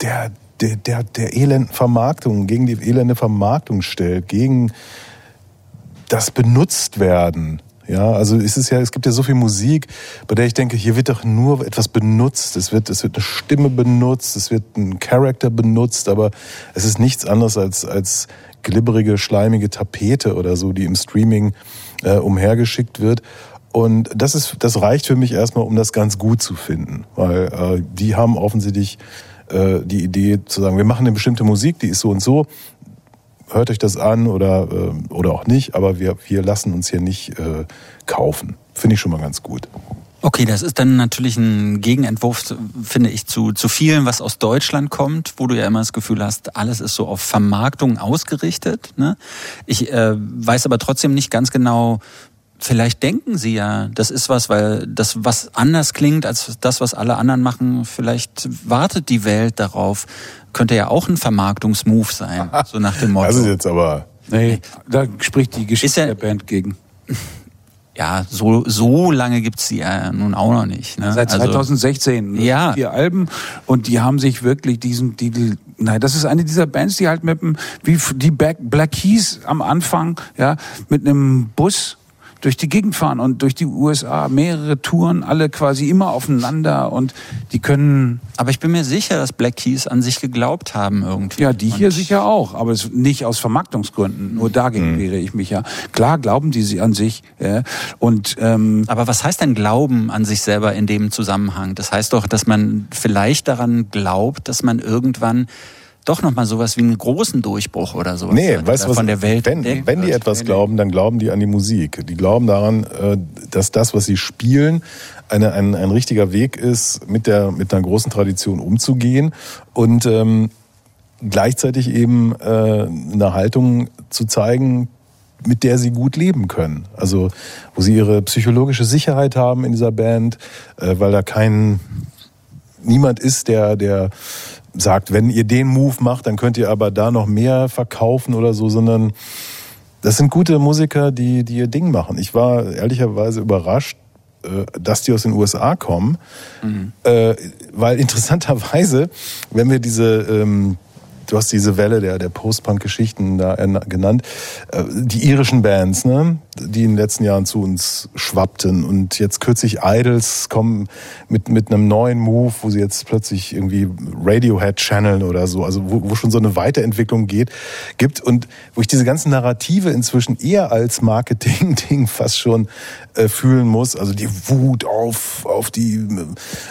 der, der, der, der elenden Vermarktung, gegen die elende Vermarktung stellt, gegen das Benutztwerden. Ja, also es ist ja, es gibt ja so viel Musik, bei der ich denke, hier wird doch nur etwas benutzt. Es wird, es wird eine Stimme benutzt, es wird ein Charakter benutzt, aber es ist nichts anderes als, als glibberige, schleimige Tapete oder so, die im Streaming äh, umhergeschickt wird. Und das ist, das reicht für mich erstmal, um das ganz gut zu finden, weil äh, die haben offensichtlich äh, die Idee zu sagen, wir machen eine bestimmte Musik, die ist so und so, hört euch das an oder, äh, oder auch nicht, aber wir, wir lassen uns hier nicht äh, kaufen. Finde ich schon mal ganz gut. Okay, das ist dann natürlich ein Gegenentwurf, finde ich, zu, zu vielen, was aus Deutschland kommt, wo du ja immer das Gefühl hast, alles ist so auf Vermarktung ausgerichtet. Ne? Ich äh, weiß aber trotzdem nicht ganz genau, vielleicht denken sie ja, das ist was, weil das was anders klingt als das, was alle anderen machen. Vielleicht wartet die Welt darauf. Könnte ja auch ein Vermarktungsmove sein, so nach dem Motto. Das ist jetzt aber. Nee, da spricht die Geschichte Ist ja- der Band gegen. ja, so, so lange gibt's die ja nun auch noch nicht. Ne? Seit Also- 2016. ne? Ja. Vier Alben. Und die haben sich wirklich diesen, die, nein, das ist eine dieser Bands, die halt mit dem, wie die Black, Black Keys am Anfang, ja, mit einem Bus durch die Gegend fahren und durch die USA mehrere Touren, alle quasi immer aufeinander und die können, Aber ich bin mir sicher, dass Black Keys an sich geglaubt haben irgendwie. ja, die hier Und- sicher auch, aber es nicht aus Vermarktungsgründen. Nur dagegen wehre ich mich ja. Klar glauben die sie an sich, ja, und ähm, Aber was heißt denn Glauben an sich selber in dem Zusammenhang? Das heißt doch, dass man vielleicht daran glaubt, dass man irgendwann doch nochmal sowas wie einen großen Durchbruch oder sowas Nee, hat, weißt du oder was? von der Welt wenn, entdeckt wenn die wird. etwas glauben, dann glauben die an die Musik. Die glauben daran, äh, dass das, was sie spielen, eine, ein, ein richtiger Weg ist, mit der mit einer großen Tradition umzugehen und ähm, gleichzeitig eben äh, eine Haltung zu zeigen, mit der sie gut leben können. Also wo sie ihre psychologische Sicherheit haben in dieser Band, äh, weil da kein niemand ist, der, der sagt, wenn ihr den Move macht, dann könnt ihr aber da noch mehr verkaufen oder so, sondern das sind gute Musiker, die, die ihr Ding machen. Ich war ehrlicherweise überrascht, äh, dass die aus den USA kommen, äh, weil interessanterweise, wenn wir diese, ähm, du hast diese Welle der, der Post-Punk-Geschichten da genannt, äh, die irischen Bands, ne, die in den letzten Jahren zu uns schwappten. Und jetzt kürzlich Idols kommen mit, mit einem neuen Move, wo sie jetzt plötzlich irgendwie Radiohead channeln oder so, also wo, wo schon so eine Weiterentwicklung geht, gibt. Und wo ich diese ganzen Narrative inzwischen eher als Marketing-Ding fast schon äh, fühlen muss, also die Wut auf, auf die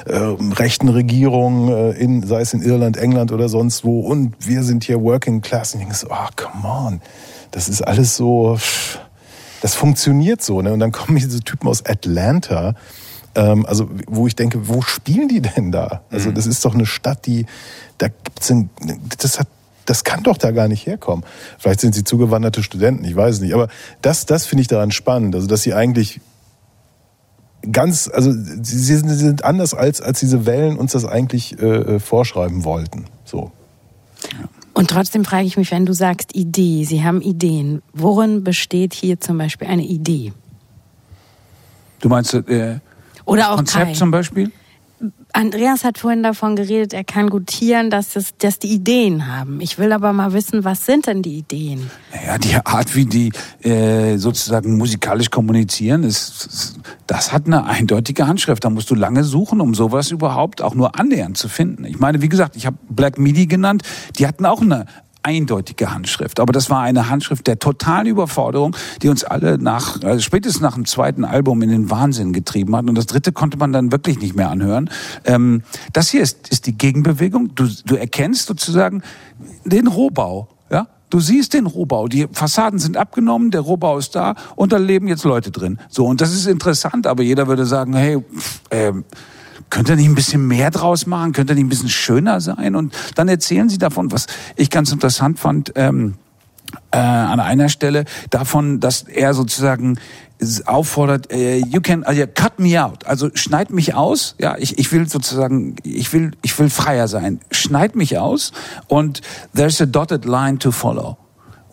äh, rechten Regierungen, äh, in, sei es in Irland, England oder sonst wo. Und wir sind hier Working Class und ich denke so, ah, come on, das ist alles so, das funktioniert so, ne? Und dann kommen diese Typen aus Atlanta, ähm, also wo ich denke, wo spielen die denn da? Also das ist doch eine Stadt, die, da gibt's ein, das hat das kann doch da gar nicht herkommen. Vielleicht sind sie zugewanderte Studenten, ich weiß es nicht. Aber das, das finde ich daran spannend. Also, dass sie eigentlich ganz, also sie sind, sie sind anders als, als diese Wellen uns das eigentlich äh, äh, vorschreiben wollten. So. Und trotzdem frage ich mich, wenn du sagst Idee, Sie haben Ideen, worin besteht hier zum Beispiel eine Idee? du meinst, äh, Oder auch Konzept Kai. zum Beispiel? Andreas hat vorhin davon geredet, er kann gutieren, dass, es, dass die Ideen haben. Ich will aber mal wissen, was sind denn die Ideen? Naja, die Art, wie die äh, sozusagen musikalisch kommunizieren, ist, das hat eine eindeutige Handschrift. Da musst du lange suchen, um sowas überhaupt auch nur annähernd zu finden. Ich meine, wie gesagt, ich habe Black Midi genannt, die hatten auch eine eindeutige Handschrift. Aber das war eine Handschrift der totalen Überforderung, die uns alle nach, also spätestens nach dem zweiten Album in den Wahnsinn getrieben hat. Und das dritte konnte man dann wirklich nicht mehr anhören. Ähm, das hier ist, ist die Gegenbewegung. Du, du erkennst sozusagen den Rohbau. Ja? Du siehst den Rohbau, die Fassaden sind abgenommen, der Rohbau ist da und da leben jetzt Leute drin. So, und das ist interessant, aber jeder würde sagen, hey, pff, ähm, könnt ihr nicht ein bisschen mehr draus machen? Könnt ihr nicht ein bisschen schöner sein? Und dann erzählen sie davon, was ich ganz interessant fand, ähm, äh, an einer Stelle davon, dass er sozusagen auffordert, äh, you can, also cut me out, also schneid mich aus, ja, ich, ich will sozusagen, ich will, ich will freier sein, schneid mich aus und there's a dotted line to follow.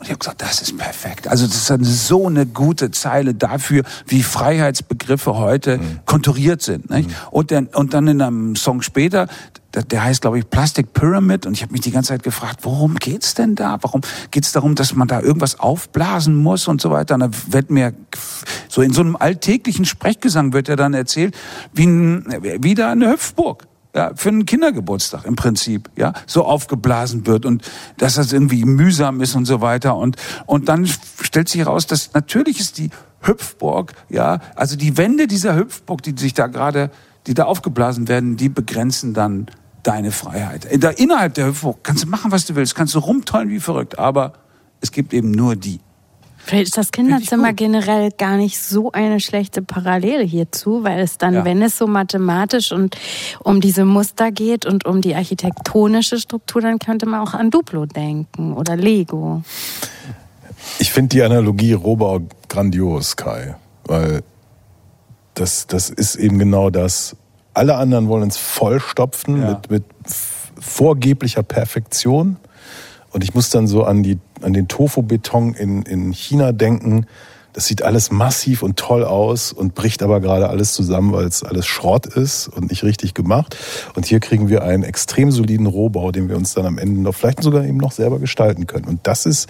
Und ich habe gesagt, das ist perfekt. Also das ist eine, so eine gute Zeile dafür, wie Freiheitsbegriffe heute konturiert sind. Nicht? Und, dann, und dann in einem Song später, der, heißt, glaube ich, Plastic Pyramid. Und ich habe mich die ganze Zeit gefragt, worum geht's denn da? Warum geht's darum, dass man da irgendwas aufblasen muss und so weiter? Und da wird mir so in so einem alltäglichen Sprechgesang wird ja dann erzählt, wie, ein, wie da eine Hüpfburg ja, für einen Kindergeburtstag im Prinzip, ja, so aufgeblasen wird und dass das irgendwie mühsam ist und so weiter und und dann stellt sich heraus, dass natürlich ist die Hüpfburg, ja, also die Wände dieser Hüpfburg, die sich da gerade, die da aufgeblasen werden, die begrenzen dann deine Freiheit. Da innerhalb der Hüpfburg kannst du machen, was du willst, kannst du rumtollen wie verrückt, aber es gibt eben nur die. Vielleicht ist das Kinderzimmer generell gar nicht so eine schlechte Parallele hierzu, weil es dann, Ja. wenn es so mathematisch und um diese Muster geht und um die architektonische Struktur, dann könnte man auch an Duplo denken oder Lego. Ich finde die Analogie Rohbau grandios, Kai, weil das, das ist eben genau das. Alle anderen wollen uns vollstopfen Ja. mit, mit vorgeblicher Perfektion. Und ich muss dann so an, die, an den Tofu-Beton in, in China denken. Das sieht alles massiv und toll aus und bricht aber gerade alles zusammen, weil es alles Schrott ist und nicht richtig gemacht. Und hier kriegen wir einen extrem soliden Rohbau, den wir uns dann am Ende noch vielleicht sogar eben noch selber gestalten können. Und das ist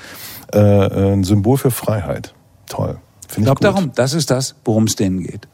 äh, ein Symbol für Freiheit. Toll. Ich Finde glaube darum, das ist das, worum es denen geht.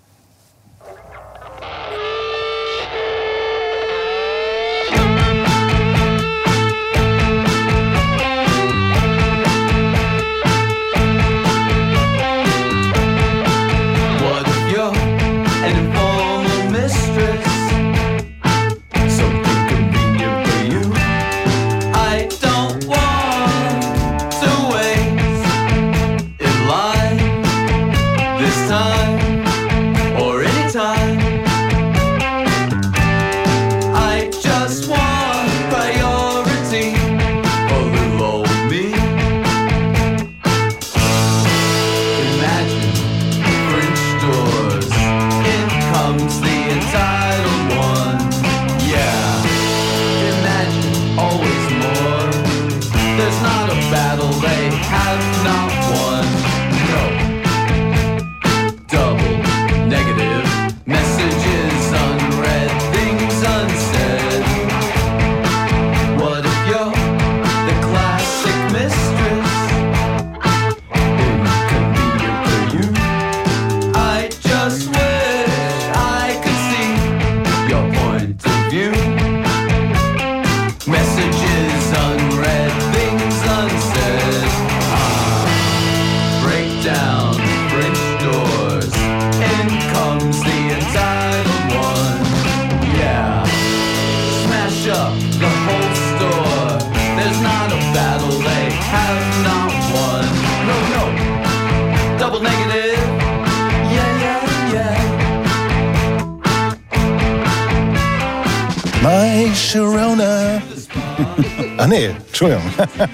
Ah nee, Entschuldigung.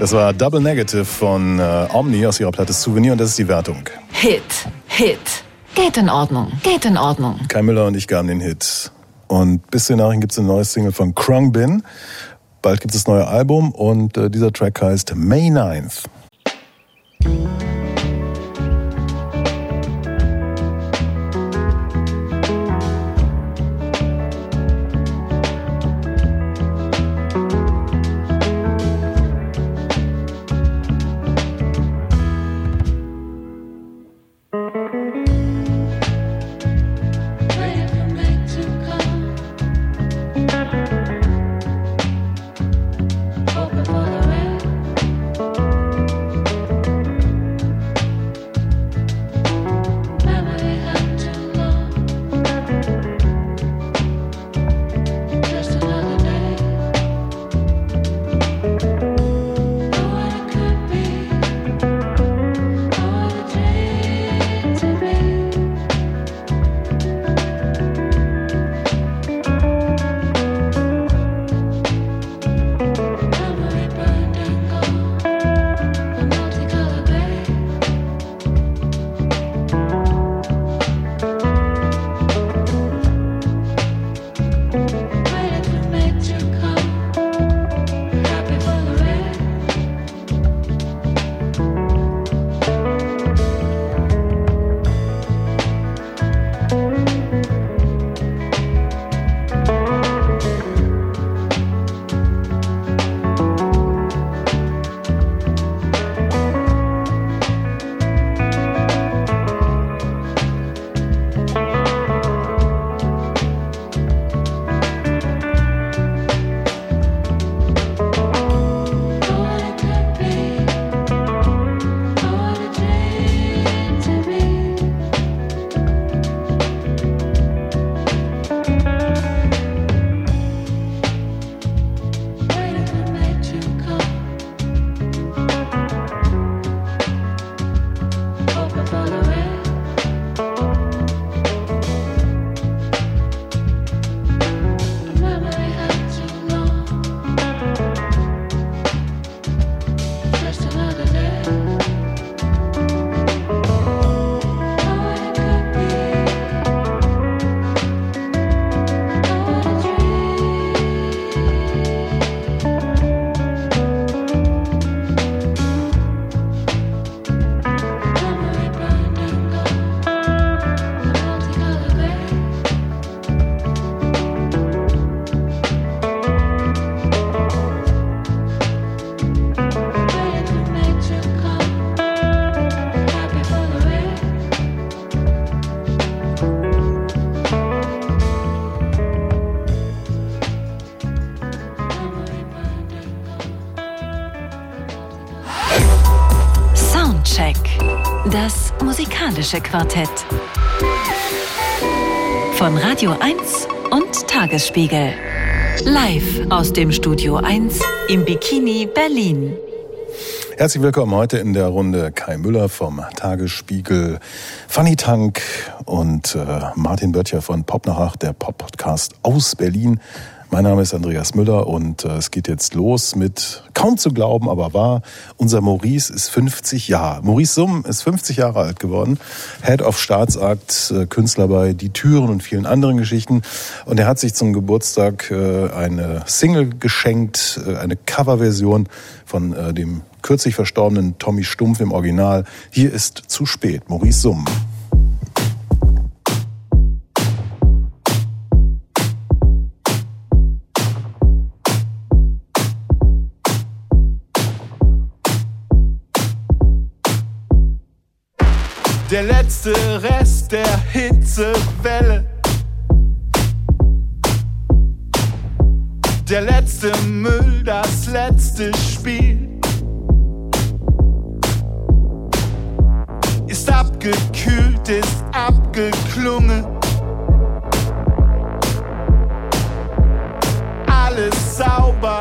Das war Double Negative von äh, Omni aus ihrer Platte Souvenir und das ist die Wertung. Hit, Hit. Geht in Ordnung, geht in Ordnung. Kai Müller und ich gaben den Hit. Und bis den Nachrichten gibt es eine neue Single von Krung Bin. Bald gibt es das neue Album und äh, dieser Track heißt May 9th. Musikalische Quartett. Von Radio 1 und Tagesspiegel. Live aus dem Studio 1 im Bikini Berlin. Herzlich willkommen heute in der Runde Kai Müller vom Tagesspiegel, Fanny Tank und äh, Martin Böttcher von Pop nach Acht, der Pop-Podcast aus Berlin. Mein Name ist Andreas Müller und äh, es geht jetzt los mit, kaum zu glauben, aber wahr, unser Maurice ist 50 Jahre. Maurice Summ ist 50 Jahre alt geworden, Head of Staatsakt, äh, Künstler bei Die Türen und vielen anderen Geschichten. Und er hat sich zum Geburtstag äh, eine Single geschenkt, äh, eine Coverversion von dem kürzlich verstorbenen Tommy Stumpf im Original. Hier ist zu spät, Maurice Summ. Der letzte Rest der Hitzewelle. Der letzte Müll, das letzte Spiel. Ist abgekühlt, ist abgeklungen. Alles sauber,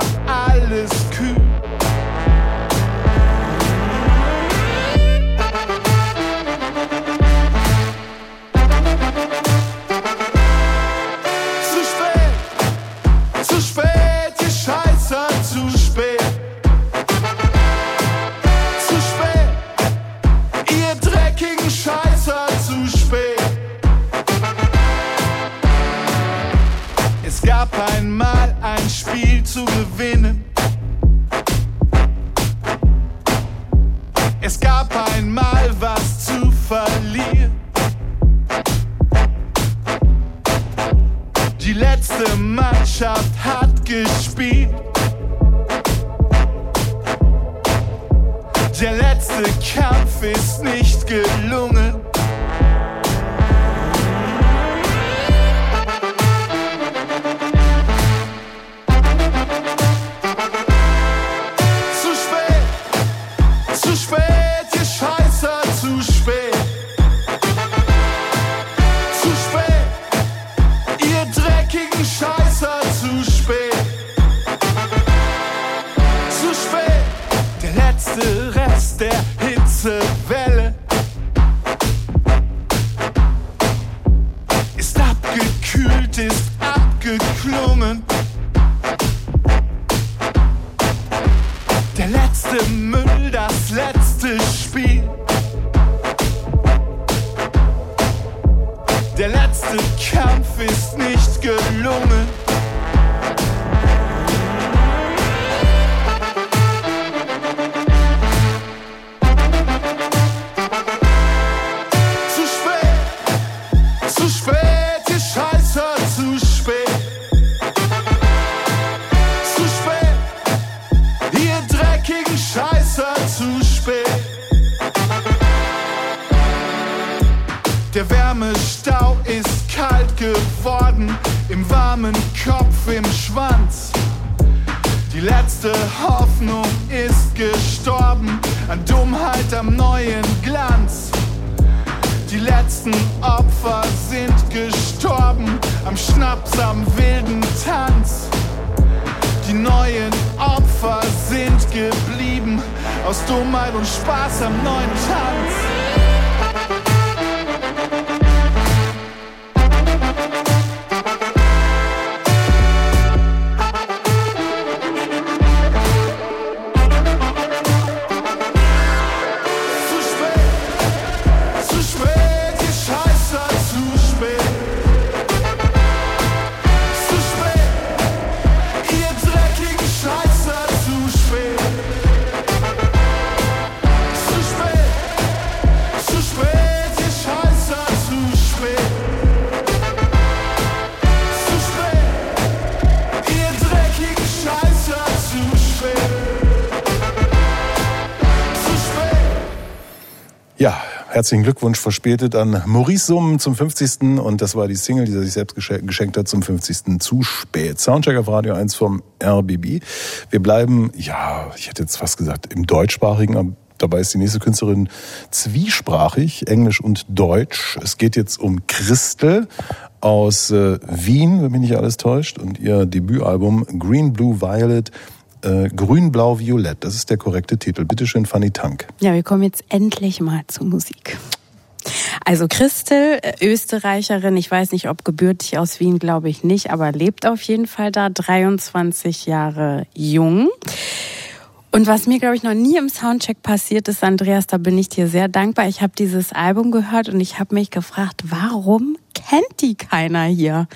herzlichen Glückwunsch verspätet an Maurice Summ zum 50. Und das war die Single, die er sich selbst gesche- geschenkt hat zum 50. Zu spät. Soundcheck auf Radio 1 vom RBB. Wir bleiben, ja, ich hätte jetzt fast gesagt, im deutschsprachigen dabei ist die nächste Künstlerin zwiesprachig, Englisch und Deutsch. Es geht jetzt um Christel aus äh, Wien, wenn mich nicht alles täuscht, und ihr Debütalbum Green, Blue, Violet. Äh, Grün, Blau, Violett, das ist der korrekte Titel. Bitte schön, Fanny Tank. Ja, wir kommen jetzt endlich mal zur Musik. Also Christel, äh, Österreicherin, ich weiß nicht, ob gebürtig aus Wien, glaube ich nicht, aber lebt auf jeden Fall da, 23 Jahre jung. Und was mir, glaube ich, noch nie im Soundcheck passiert ist, Andreas, da bin ich dir sehr dankbar. Ich habe dieses Album gehört und ich habe mich gefragt, warum kennt die keiner hier?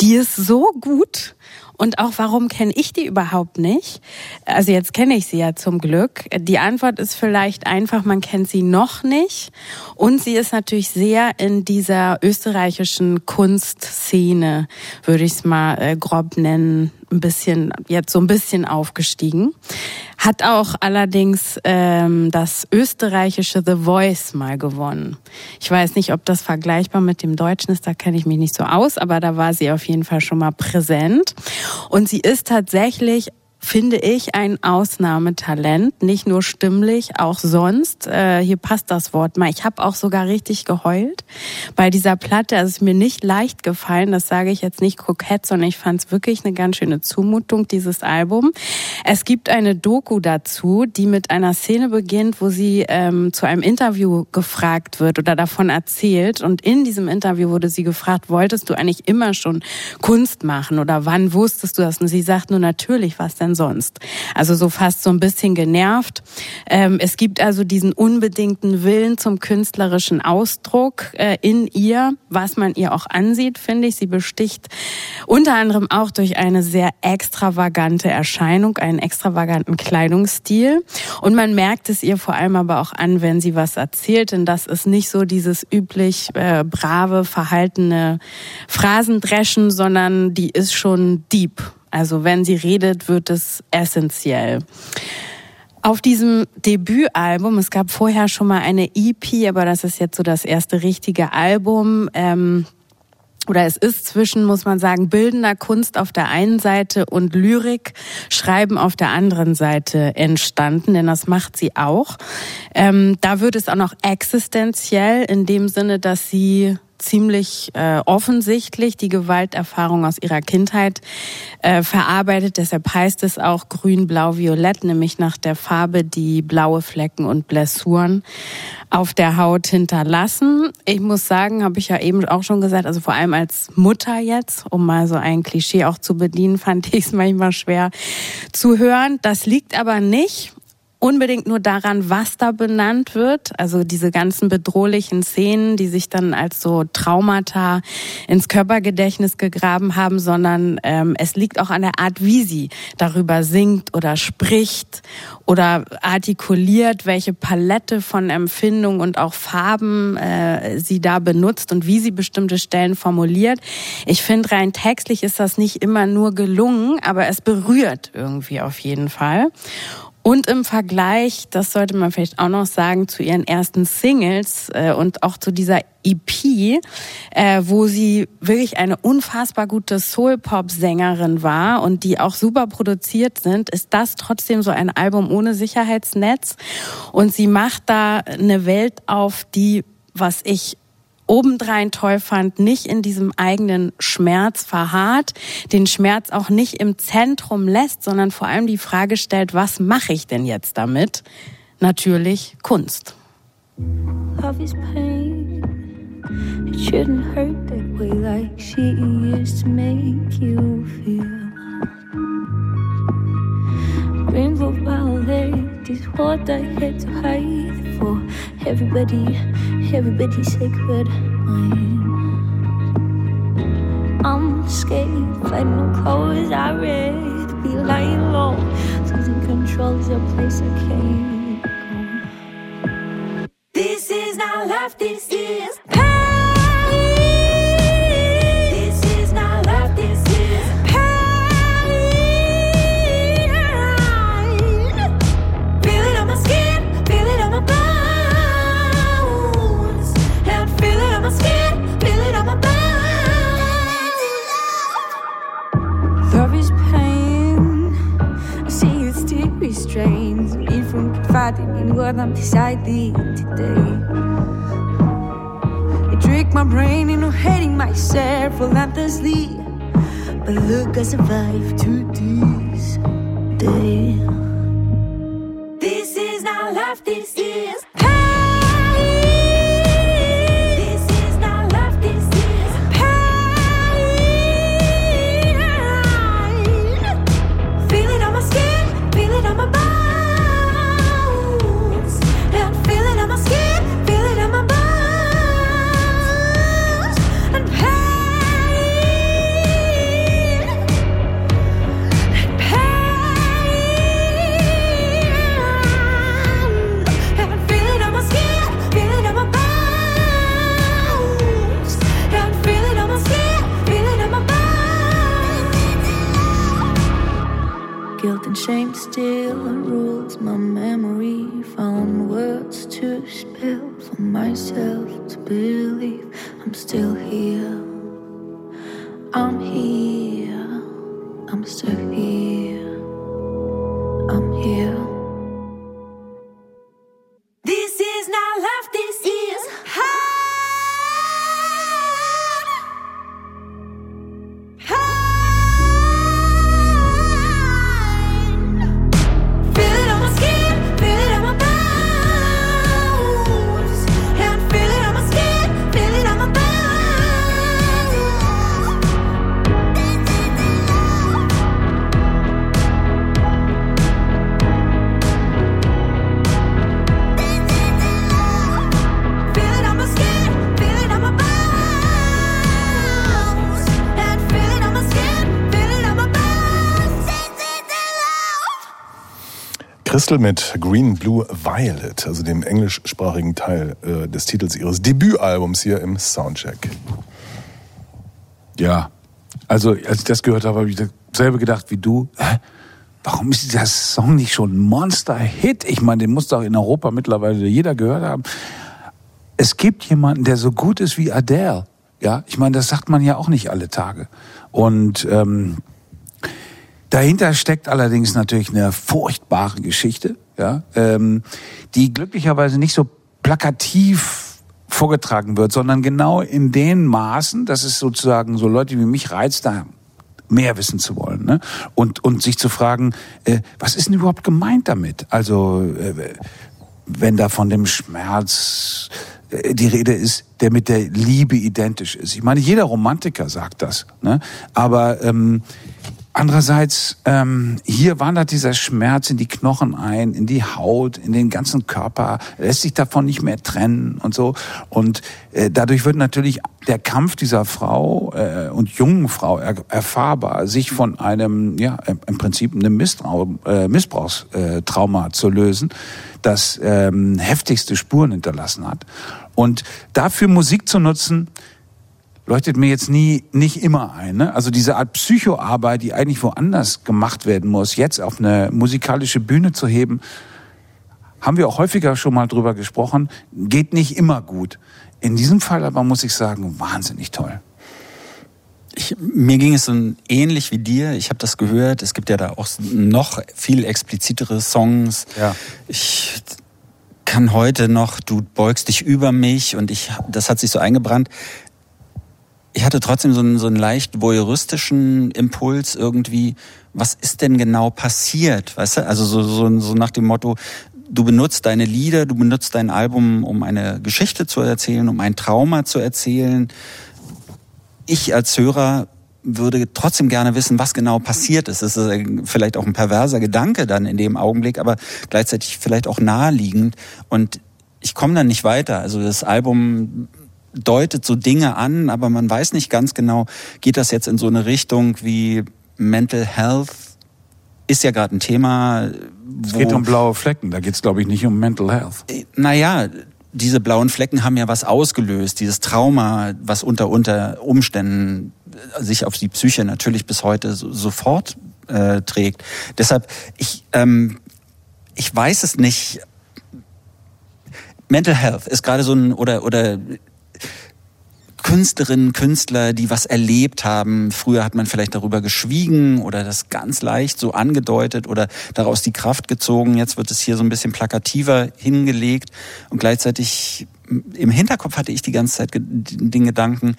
Die ist so gut. Und auch warum kenne ich die überhaupt nicht? Also jetzt kenne ich sie ja zum Glück. Die Antwort ist vielleicht einfach, man kennt sie noch nicht. Und sie ist natürlich sehr in dieser österreichischen Kunstszene, würde ich es mal äh, grob nennen, ein bisschen, jetzt so ein bisschen aufgestiegen. Hat auch allerdings ähm, das österreichische The Voice mal gewonnen. Ich weiß nicht, ob das vergleichbar mit dem Deutschen ist, da kenne ich mich nicht so aus, aber da war sie auf jeden Fall schon mal präsent. Und sie ist tatsächlich finde ich ein Ausnahmetalent, nicht nur stimmlich, auch sonst. Äh, hier passt das Wort mal. Ich habe auch sogar richtig geheult bei dieser Platte. Also es ist mir nicht leicht gefallen, das sage ich jetzt nicht kokett, sondern ich fand es wirklich eine ganz schöne Zumutung, dieses Album. Es gibt eine Doku dazu, die mit einer Szene beginnt, wo sie ähm, zu einem Interview gefragt wird oder davon erzählt. Und in diesem Interview wurde sie gefragt, wolltest du eigentlich immer schon Kunst machen oder wann wusstest du das? Und sie sagt nur natürlich, was denn sonst? Also so fast so ein bisschen genervt. Ähm, es gibt also diesen unbedingten Willen zum künstlerischen Ausdruck äh, in ihr, was man ihr auch ansieht, finde ich. Sie besticht unter anderem auch durch eine sehr extravagante Erscheinung, einen extravaganten Kleidungsstil. Und man merkt es ihr vor allem aber auch an, wenn sie was erzählt, denn das ist nicht so dieses üblich äh, brave, verhaltene Phrasendreschen, sondern die ist schon deep. Also wenn sie redet, wird es essentiell. Auf diesem Debütalbum, es gab vorher schon mal eine EP, aber das ist jetzt so das erste richtige Album. Ähm, oder es ist zwischen, muss man sagen, bildender Kunst auf der einen Seite und Lyrik, Schreiben auf der anderen Seite entstanden, denn das macht sie auch. Ähm, da wird es auch noch existenziell in dem Sinne, dass sie ziemlich äh, offensichtlich die Gewalterfahrung aus ihrer Kindheit äh, verarbeitet. Deshalb heißt es auch grün, blau, violett, nämlich nach der Farbe, die blaue Flecken und Blessuren auf der Haut hinterlassen. Ich muss sagen, habe ich ja eben auch schon gesagt, also vor allem als Mutter jetzt, um mal so ein Klischee auch zu bedienen, fand ich es manchmal schwer zu hören. Das liegt aber nicht unbedingt nur daran, was da benannt wird. Also diese ganzen bedrohlichen Szenen, die sich dann als so Traumata ins Körpergedächtnis gegraben haben, sondern ähm, es liegt auch an der Art, wie sie darüber singt oder spricht oder artikuliert, welche Palette von Empfindungen und auch Farben äh, sie da benutzt und wie sie bestimmte Stellen formuliert. Ich finde, rein textlich ist das nicht immer nur gelungen, aber es berührt irgendwie auf jeden Fall. Und im Vergleich, das sollte man vielleicht auch noch sagen, zu ihren ersten Singles äh, und auch zu dieser EP, äh, wo sie wirklich eine unfassbar gute Soul-Pop-Sängerin war und die auch super produziert sind, ist das trotzdem so ein Album ohne Sicherheitsnetz. Und sie macht da eine Welt auf, die, was ich obendrein toll fand, nicht in diesem eigenen Schmerz verharrt, den Schmerz auch nicht im Zentrum lässt, sondern vor allem die Frage stellt, was mache ich denn jetzt damit? Natürlich Kunst. Love. Rainbow violet is what I had to hide for everybody, everybody sacred mine. I'm scared, find no clothes I read, be lying low. Losing control is a place I can't go. This is not life, this is pain. praat in één woord, want today. I trick my brain into hating myself relentlessly. But look, I survived to this day. This is not life, this is. Shame still rules my memory. Found words to spill for myself to believe I'm still here. I'm here. I'm still here. I'm here. Crystal mit Green, Blue, Violet, also dem englischsprachigen Teil äh, des Titels ihres Debütalbums hier im Soundcheck. Ja, also als ich das gehört habe, habe ich dasselbe gedacht wie du. Hä? Warum ist dieser Song nicht schon ein Monster-Hit? Ich meine, den muss doch in Europa mittlerweile jeder gehört haben. Es gibt jemanden, der so gut ist wie Adele. Ja, ich meine, das sagt man ja auch nicht alle Tage. Und ähm, dahinter steckt allerdings natürlich eine furchtbare Geschichte, ja, ähm, die glücklicherweise nicht so plakativ vorgetragen wird, sondern genau in den Maßen, dass es sozusagen so Leute wie mich reizt, da mehr wissen zu wollen ne? und und sich zu fragen, äh, was ist denn überhaupt gemeint damit? Also äh, wenn da von dem Schmerz äh, die Rede ist, der mit der Liebe identisch ist. Ich meine, jeder Romantiker sagt das, ne? aber ähm, Andererseits, ähm, hier wandert dieser Schmerz in die Knochen ein, in die Haut, in den ganzen Körper, lässt sich davon nicht mehr trennen und so. Und äh, dadurch wird natürlich der Kampf dieser Frau äh, und jungen Frau er, erfahrbar, sich von einem, ja, im Prinzip einem Misstrau, äh, Missbrauchstrauma zu lösen, das ähm, heftigste Spuren hinterlassen hat. Und dafür Musik zu nutzen, leuchtet mir jetzt nie nicht immer ein. Ne? Also diese Art Psychoarbeit, die eigentlich woanders gemacht werden muss, jetzt auf eine musikalische Bühne zu heben, haben wir auch häufiger schon mal drüber gesprochen, geht nicht immer gut. In diesem Fall aber muss ich sagen, wahnsinnig toll. Ich, mir ging es so ähnlich wie dir. Ich habe das gehört. Es gibt ja da auch noch viel explizitere Songs. Ja. Ich kann heute noch, du beugst dich über mich und ich, das hat sich so eingebrannt ich hatte trotzdem so einen, so einen leicht voyeuristischen Impuls irgendwie. Was ist denn genau passiert? Weißt du? Also so, so, so nach dem Motto, du benutzt deine Lieder, du benutzt dein Album, um eine Geschichte zu erzählen, um ein Trauma zu erzählen. Ich als Hörer würde trotzdem gerne wissen, was genau passiert ist. Das ist vielleicht auch ein perverser Gedanke dann in dem Augenblick, aber gleichzeitig vielleicht auch naheliegend. Und ich komme dann nicht weiter. Also das Album deutet so Dinge an, aber man weiß nicht ganz genau, geht das jetzt in so eine Richtung wie Mental Health? Ist ja gerade ein Thema. Es geht um blaue Flecken, da geht es, glaube ich, nicht um Mental Health. Naja, diese blauen Flecken haben ja was ausgelöst, dieses Trauma, was unter, unter Umständen sich auf die Psyche natürlich bis heute so, sofort äh, trägt. Deshalb, ich, ähm, ich weiß es nicht. Mental Health ist gerade so ein, oder, oder Künstlerinnen, Künstler, die was erlebt haben. Früher hat man vielleicht darüber geschwiegen oder das ganz leicht so angedeutet oder daraus die Kraft gezogen. Jetzt wird es hier so ein bisschen plakativer hingelegt und gleichzeitig im Hinterkopf hatte ich die ganze Zeit den Gedanken,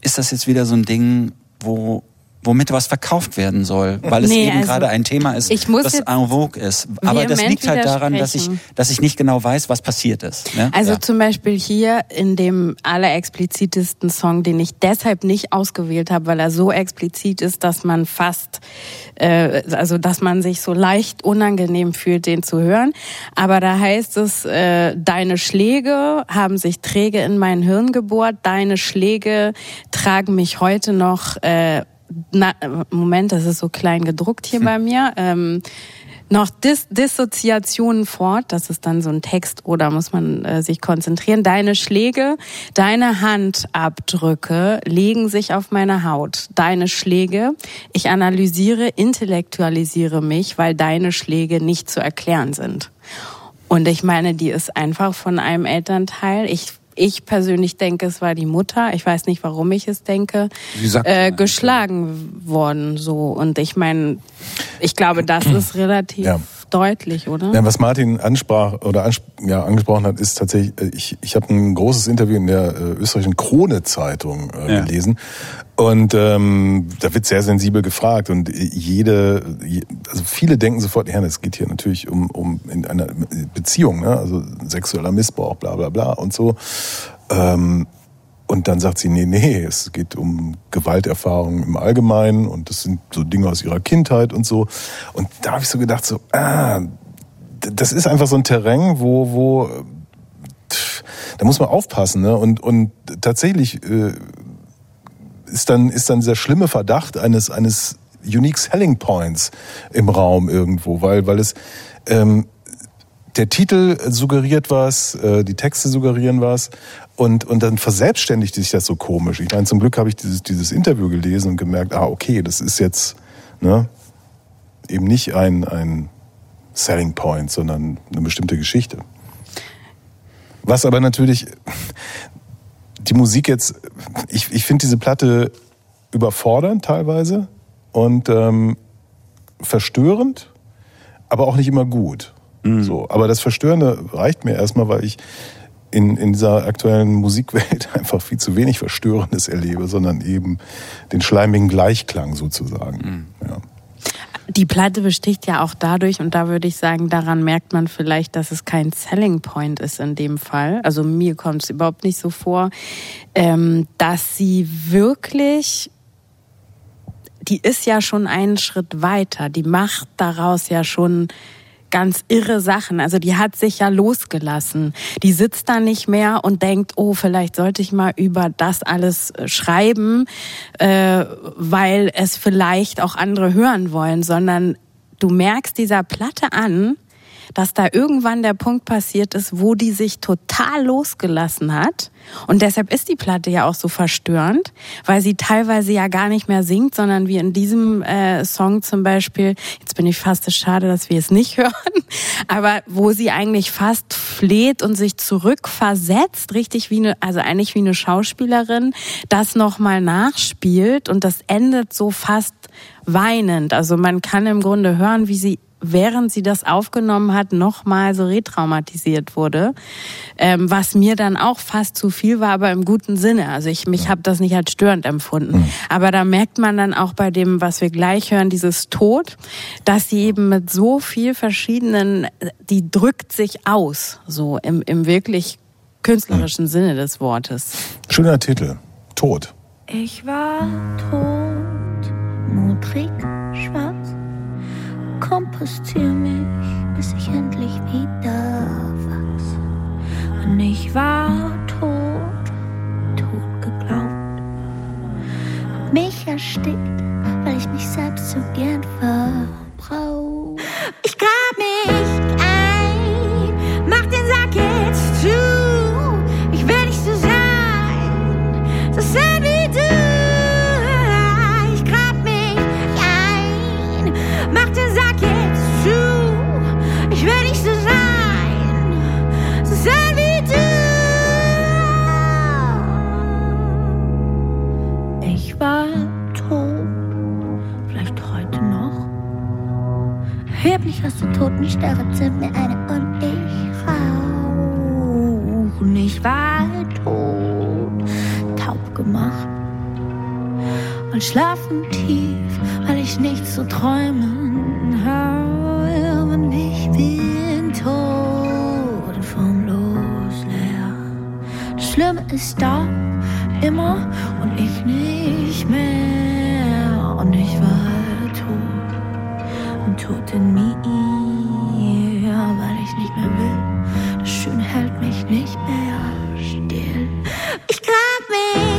ist das jetzt wieder so ein Ding, wo womit was verkauft werden soll, weil es Nee, eben also, gerade ein Thema ist, das en vogue ist. Aber das liegt halt daran, dass ich, dass ich nicht genau weiß, was passiert ist. Ne? Also ja. zum Beispiel hier in dem allerexplizitesten Song, den ich deshalb nicht ausgewählt habe, weil er so explizit ist, dass man fast, äh, also dass man sich so leicht unangenehm fühlt, den zu hören. Aber da heißt es, äh, deine Schläge haben sich träge in mein Hirn gebohrt, deine Schläge tragen mich heute noch, äh, na, Moment, das ist so klein gedruckt hier bei mir. Ähm, noch Dis Dissoziationen fort, das ist dann so ein Text oder muss man äh, sich konzentrieren. Deine Schläge, deine Handabdrücke legen sich auf meine Haut. Deine Schläge, ich analysiere, intellektualisiere mich, weil deine Schläge nicht zu erklären sind. Und ich meine, die ist einfach von einem Elternteil. Ich ich persönlich denke, es war die Mutter. Ich weiß nicht, warum ich es denke. Äh, geschlagen worden so. Und ich meine, ich glaube, das ist relativ Ja. Deutlich, oder? Ja, was Martin ansprach oder ansp ja, angesprochen hat, ist tatsächlich, äh, ich, ich habe ein großes Interview in der äh, österreichischen Krone-Zeitung äh, Ja. gelesen. Und ähm, da wird sehr sensibel gefragt. Und jede, je- also viele denken sofort, ja, es geht hier natürlich um, um in einer Beziehung, ne? also sexueller Missbrauch, bla bla bla und so. Ähm, und dann sagt sie, nee, nee, es geht um Gewalterfahrungen im Allgemeinen und das sind so Dinge aus ihrer Kindheit und so. Und da habe ich so gedacht, so, ah, das ist einfach so ein Terrain, wo, wo da muss man aufpassen. Ne? Und, und tatsächlich äh, ist, dann, ist dann dieser schlimme Verdacht eines, eines Unique Selling Points im Raum irgendwo, weil, weil es ähm, der Titel suggeriert was, äh, die Texte suggerieren was und, und dann verselbstständigt sich das so komisch. Ich meine, zum Glück habe ich dieses, dieses Interview gelesen und gemerkt, ah, okay, das ist jetzt ne, eben nicht ein, ein Selling Point, sondern eine bestimmte Geschichte. Was aber natürlich die Musik jetzt, ich, ich finde diese Platte überfordernd teilweise und ähm, verstörend, aber auch nicht immer gut. So, aber das Verstörende reicht mir erstmal, weil ich in, in dieser aktuellen Musikwelt einfach viel zu wenig Verstörendes erlebe, sondern eben den schleimigen Gleichklang sozusagen. Ja. Die Platte besticht ja auch dadurch, und da würde ich sagen, daran merkt man vielleicht, dass es kein Selling Point ist in dem Fall. Also mir kommt es überhaupt nicht so vor, ähm, dass sie wirklich, die ist ja schon einen Schritt weiter. Die macht daraus ja schon ganz irre Sachen. Also die hat sich ja losgelassen. Die sitzt da nicht mehr und denkt, oh, vielleicht sollte ich mal über das alles äh, schreiben, äh, weil es vielleicht auch andere hören wollen, sondern du merkst dieser Platte an, dass da irgendwann der Punkt passiert ist, wo die sich total losgelassen hat. Und deshalb ist die Platte ja auch so verstörend, weil sie teilweise ja gar nicht mehr singt, sondern wie in diesem äh, Song zum Beispiel, jetzt bin ich fast es schade, dass wir es nicht hören, aber wo sie eigentlich fast fleht und sich zurückversetzt, richtig wie eine, also eigentlich wie eine Schauspielerin, das nochmal nachspielt und das endet so fast weinend. Also man kann im Grunde hören, wie sie während sie das aufgenommen hat, nochmal so retraumatisiert wurde, ähm, was mir dann auch fast zu viel war, aber im guten Sinne. Also ich mich habe das nicht als störend empfunden. Aber da merkt man dann auch bei dem, was wir gleich hören, dieses Tod, dass sie eben mit so viel verschiedenen, die drückt sich aus, so im, im wirklich künstlerischen Sinne des Wortes. Schöner Titel. Tod. Ich war tot, schwarz. Kompostier mich, bis ich endlich wieder wachs. Und ich war tot, tot geglaubt. Hab mich erstickt, weil ich mich selbst so gern verbrauch. Ich grab mich ein, mach den Sack jetzt zu. Ich will nicht so sein, so sein roten Sterne zünd mir eine und ich rauch. Ich war tot, taub gemacht und schlafen tief, weil ich nichts zu träumen habe. Und ich bin tot vom Losleer. Das Schlimme ist da, immer und ich nicht mehr. Und ich war in mir, weil ich nicht mehr will. Das Schöne hält mich nicht mehr still. Ich grab mich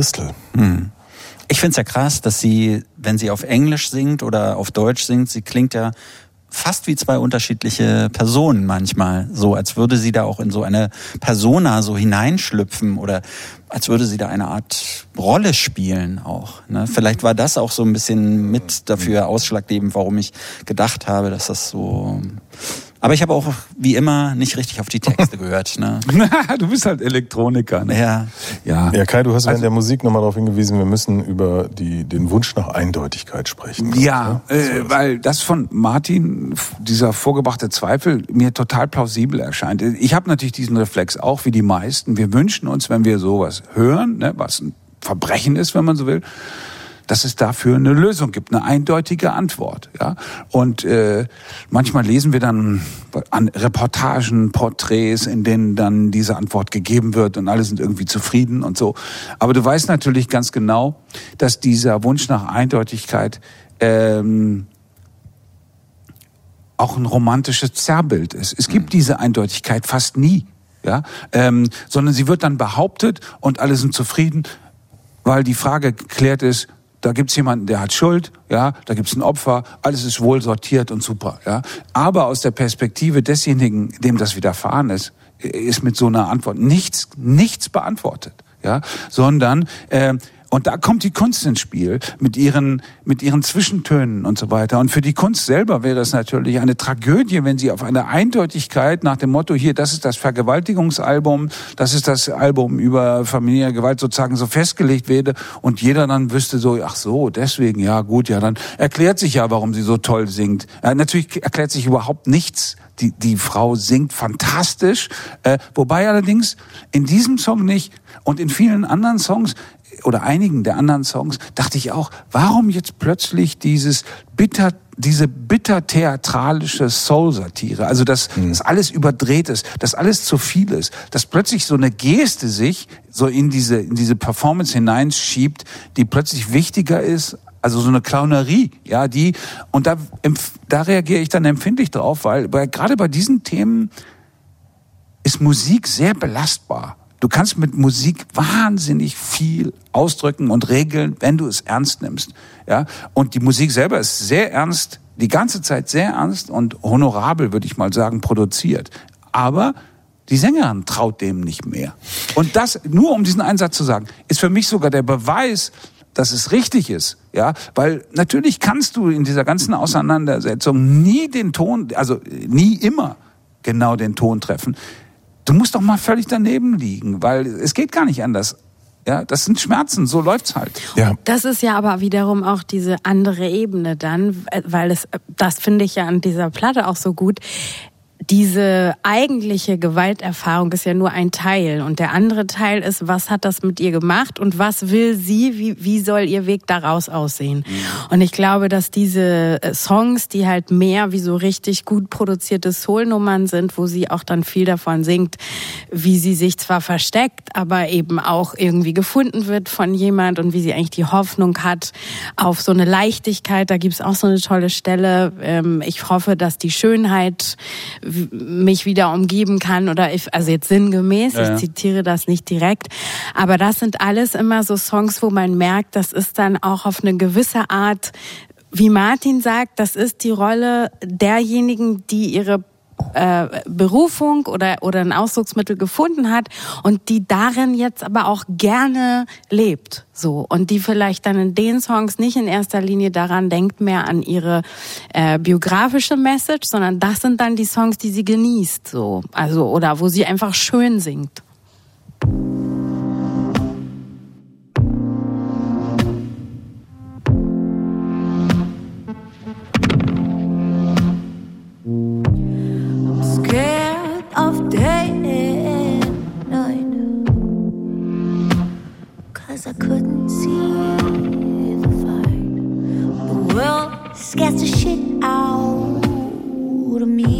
Christel. Ich finde es ja krass, dass sie, wenn sie auf Englisch singt oder auf Deutsch singt, sie klingt ja fast wie zwei unterschiedliche Personen manchmal. So, als würde sie da auch in so eine Persona so hineinschlüpfen oder als würde sie da eine Art Rolle spielen auch. Ne? Vielleicht war das auch so ein bisschen mit dafür ausschlaggebend, warum ich gedacht habe, dass das so. Aber ich habe auch wie immer nicht richtig auf die Texte gehört. Ne? du bist halt Elektroniker. Ne? Ja. Ja. Ja, Kai, du hast während Also- der Musik nochmal darauf hingewiesen, wir müssen über die, den Wunsch nach Eindeutigkeit sprechen. Ja, So äh, ist es. weil das von Martin, dieser vorgebrachte Zweifel, mir total plausibel erscheint. Ich habe natürlich diesen Reflex auch wie die meisten. Wir wünschen uns, wenn wir sowas hören, ne, was ein Verbrechen ist, wenn man so will, dass es dafür eine Lösung gibt, eine eindeutige Antwort. Ja? Und äh, manchmal lesen wir dann an Reportagen, Porträts, in denen dann diese Antwort gegeben wird und alle sind irgendwie zufrieden und so. Aber du weißt natürlich ganz genau, dass dieser Wunsch nach Eindeutigkeit ähm, auch ein romantisches Zerrbild ist. Es gibt diese Eindeutigkeit fast nie, ja, ähm, sondern sie wird dann behauptet und alle sind zufrieden, weil die Frage geklärt ist. Da gibt's jemanden, der hat Schuld, ja, da gibt's ein Opfer, alles ist wohl sortiert und super, ja. Aber aus der Perspektive desjenigen, dem das widerfahren ist, ist mit so einer Antwort nichts, nichts beantwortet, ja, sondern äh, und da kommt die Kunst ins Spiel mit ihren, mit ihren Zwischentönen und so weiter. Und für die Kunst selber wäre es natürlich eine Tragödie, wenn sie auf eine Eindeutigkeit nach dem Motto, hier, das ist das Vergewaltigungsalbum, das ist das Album über familiäre Gewalt sozusagen so festgelegt werde und jeder dann wüsste so, ach so, deswegen, ja gut, ja, dann erklärt sich ja, warum sie so toll singt. Äh, natürlich erklärt sich überhaupt nichts. Die, die Frau singt fantastisch, äh, wobei allerdings in diesem Song nicht und in vielen anderen Songs oder einigen der anderen Songs dachte ich auch, warum jetzt plötzlich dieses bitter, diese bitter theatralische Soul-Satire, also dass das alles überdreht ist, dass alles zu viel ist, dass plötzlich so eine Geste sich so in diese, in diese Performance hineinschiebt, die plötzlich wichtiger ist also so eine Clownerie, ja, die, und da, da reagiere ich dann empfindlich drauf, weil bei, gerade bei diesen Themen ist Musik sehr belastbar. Du kannst mit Musik wahnsinnig viel ausdrücken und regeln, wenn du es ernst nimmst. Ja? Und die Musik selber ist sehr ernst, die ganze Zeit sehr ernst und honorabel, würde ich mal sagen, produziert. Aber die Sängerin traut dem nicht mehr. Und das, nur um diesen Einsatz zu sagen, ist für mich sogar der Beweis, dass es richtig ist. Ja, weil natürlich kannst du in dieser ganzen Auseinandersetzung nie den Ton, also nie immer genau den Ton treffen. Du musst doch mal völlig daneben liegen, weil es geht gar nicht anders. Ja, das sind Schmerzen, so läuft's halt. Ja, Das ist ja aber wiederum auch diese andere Ebene dann, weil es, das finde ich ja an dieser Platte auch so gut. Diese eigentliche Gewalterfahrung ist ja nur ein Teil und der andere Teil ist, was hat das mit ihr gemacht und was will sie, wie, wie soll ihr Weg daraus aussehen? Und ich glaube, dass diese äh, Songs, die halt mehr wie so richtig gut produzierte Soul-Nummern sind, wo sie auch dann viel davon singt, wie sie sich zwar versteckt, aber eben auch irgendwie gefunden wird von jemand und wie sie eigentlich die Hoffnung hat auf so eine Leichtigkeit. Da gibt's auch so eine tolle Stelle. Ähm, Ich hoffe, dass die Schönheit mich wieder umgeben kann oder ich, also jetzt sinngemäß, Ja, ja. ich zitiere das nicht direkt, aber das sind alles immer so Songs, wo man merkt, das ist dann auch auf eine gewisse Art, wie Martin sagt, das ist die Rolle derjenigen, die ihre äh, Berufung oder, oder ein Ausdrucksmittel gefunden hat und die darin jetzt aber auch gerne lebt. So. Und die vielleicht dann in den Songs nicht in erster Linie daran denkt mehr an ihre äh, biografische Message, sondern das sind dann die Songs, die sie genießt. So. Also, oder wo sie einfach schön singt. Scares the shit out of me.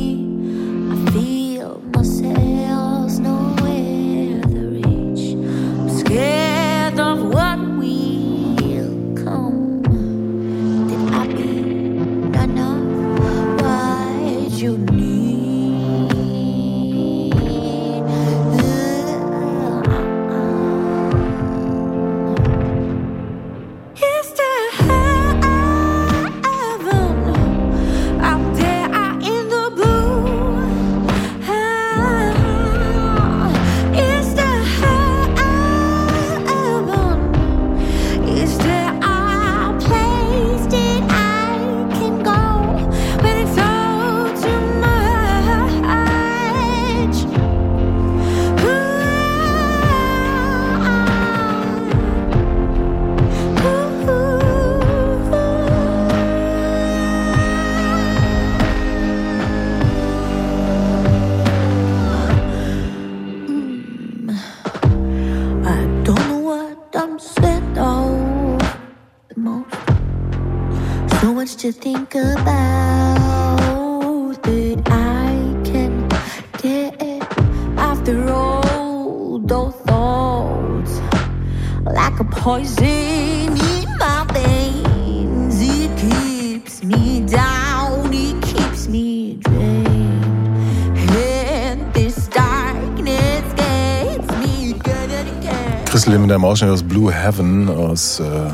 Ausschnitt aus Blue Heaven aus äh,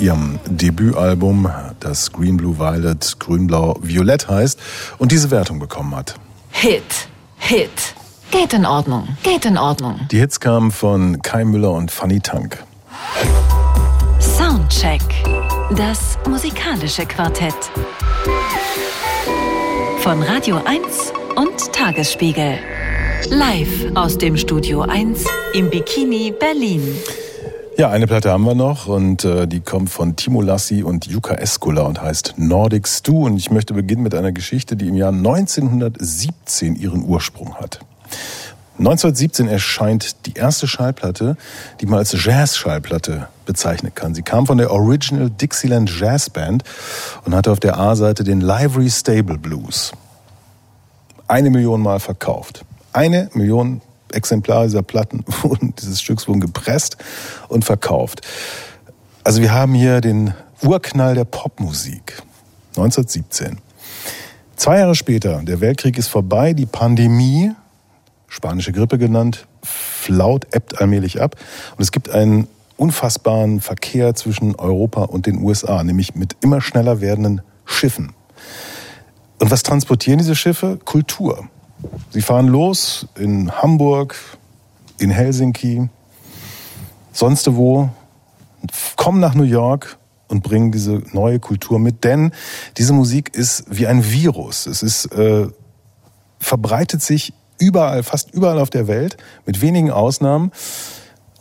ihrem Debütalbum, das Green Blue Violet, Grün Blau Violett heißt und diese Wertung bekommen hat. Hit, Hit. Geht in Ordnung, geht in Ordnung. Die Hits kamen von Kai Müller und Fanny Tank. Soundcheck. Das musikalische Quartett. Von Radio 1 und Tagesspiegel. Live aus dem Studio 1 im Bikini Berlin. Ja, eine Platte haben wir noch und äh, die kommt von Timo Lassi und Jukka Eskola und heißt Nordic Stew. Und ich möchte beginnen mit einer Geschichte, die im Jahr 1917 ihren Ursprung hat. 1917 erscheint die erste Schallplatte, die man als Jazz-Schallplatte bezeichnen kann. Sie kam von der Original Dixieland Jazz Band und hatte auf der A-Seite den Livery Stable Blues. Eine Million Mal verkauft. Eine Million Exemplare dieser Platten wurden, dieses Stücks wurden gepresst und verkauft. Also wir haben hier den Urknall der Popmusik. 1917. Zwei Jahre später, der Weltkrieg ist vorbei, die Pandemie, spanische Grippe genannt, flaut, ebbt allmählich ab. Und es gibt einen unfassbaren Verkehr zwischen Europa und den USA, nämlich mit immer schneller werdenden Schiffen. Und was transportieren diese Schiffe? Kultur. Sie fahren los in Hamburg, in Helsinki, sonst wo, kommen nach New York und bringen diese neue Kultur mit, denn diese Musik ist wie ein Virus. Es ist äh, verbreitet sich überall, fast überall auf der Welt, mit wenigen Ausnahmen.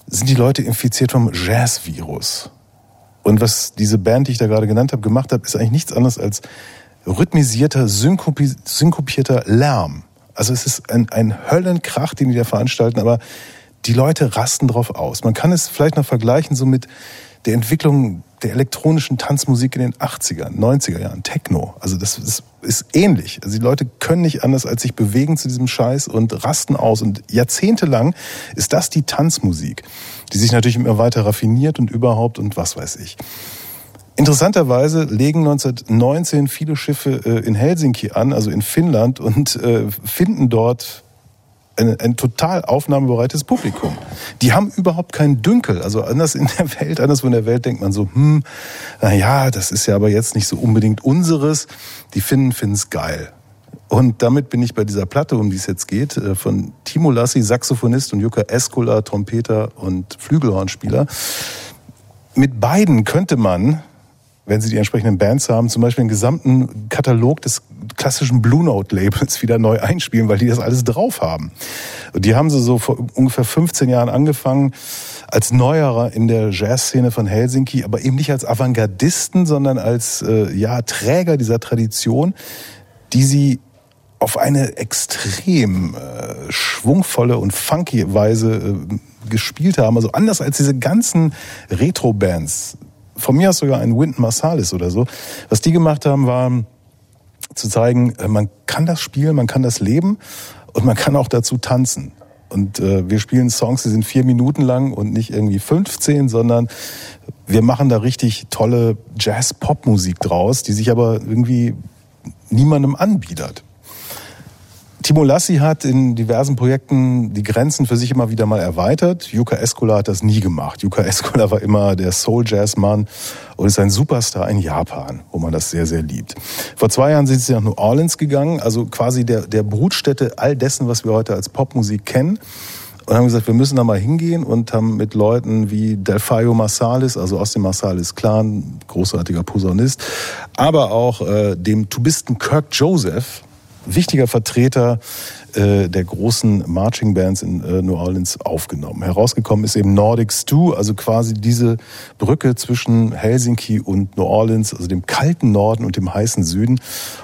sind die Leute infiziert vom Jazz-Virus. Und was diese Band, die ich da gerade genannt habe, gemacht hat, ist eigentlich nichts anderes als rhythmisierter, synkopi synkopierter Lärm. Also es ist ein, ein Höllenkrach, den die da veranstalten, aber die Leute rasten drauf aus. Man kann es vielleicht noch vergleichen so mit der Entwicklung der elektronischen Tanzmusik in den 80er, 90er Jahren, Techno. Also das ist, ist ähnlich. Also die Leute können nicht anders als sich bewegen zu diesem Scheiß und rasten aus. Und jahrzehntelang ist das die Tanzmusik, die sich natürlich immer weiter raffiniert und überhaupt und was weiß ich. Interessanterweise legen 1919 viele Schiffe äh, in Helsinki an, also in Finnland, und äh, finden dort ein, ein total aufnahmebereites Publikum. Die haben überhaupt keinen Dünkel. Also anders in der Welt, anderswo in der Welt denkt man so, hm, na ja, das ist ja aber jetzt nicht so unbedingt unseres. Die Finnen finden es geil. Und damit bin ich bei dieser Platte, um die es jetzt geht, äh, von Timo Lassi, Saxophonist und Jukka Eskola, Trompeter und Flügelhornspieler. Mit beiden könnte man wenn sie die entsprechenden Bands haben, zum Beispiel den gesamten Katalog des klassischen Blue Note Labels wieder neu einspielen, weil die das alles drauf haben. Und die haben sie so vor ungefähr 15 Jahren angefangen als Neuerer in der Jazzszene von Helsinki, aber eben nicht als Avantgardisten, sondern als äh, ja Träger dieser Tradition, die sie auf eine extrem äh, schwungvolle und funky Weise äh, gespielt haben. Also anders als diese ganzen Retro-Bands, von mir aus sogar ein Wynton Marsalis oder so. Was die gemacht haben, war zu zeigen, äh, man kann das spielen, man kann das leben und man kann auch dazu tanzen. Und äh, wir spielen Songs, die sind vier Minuten lang und nicht irgendwie 15, sondern wir machen da richtig tolle Jazz-Pop-Musik draus, die sich aber irgendwie niemandem anbietet. Timo Lassi hat in diversen Projekten die Grenzen für sich immer wieder mal erweitert. Yuka Eskola hat das nie gemacht. Yuka Eskola war immer der Soul-Jazz-Mann und ist ein Superstar in Japan, wo man das sehr, sehr liebt. Vor zwei Jahren sind sie nach New Orleans gegangen, also quasi der, der Brutstätte all dessen, was wir heute als Popmusik kennen und haben gesagt, wir müssen da mal hingehen und haben mit Leuten wie Delfayo Marsalis, also aus dem Marsalis Clan, großartiger Posaunist, aber auch äh, dem Tubisten Kirk Joseph, wichtiger Vertreter äh, der großen Marching Bands in äh, New Orleans aufgenommen. Herausgekommen ist eben Nordic Stew, also quasi diese Brücke zwischen Helsinki und New Orleans, also dem kalten Norden und dem heißen Süden.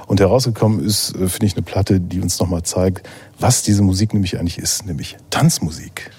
Und herausgekommen ist, äh, finde ich, eine Platte, die uns nochmal zeigt, was diese Musik nämlich eigentlich ist, nämlich Tanzmusik.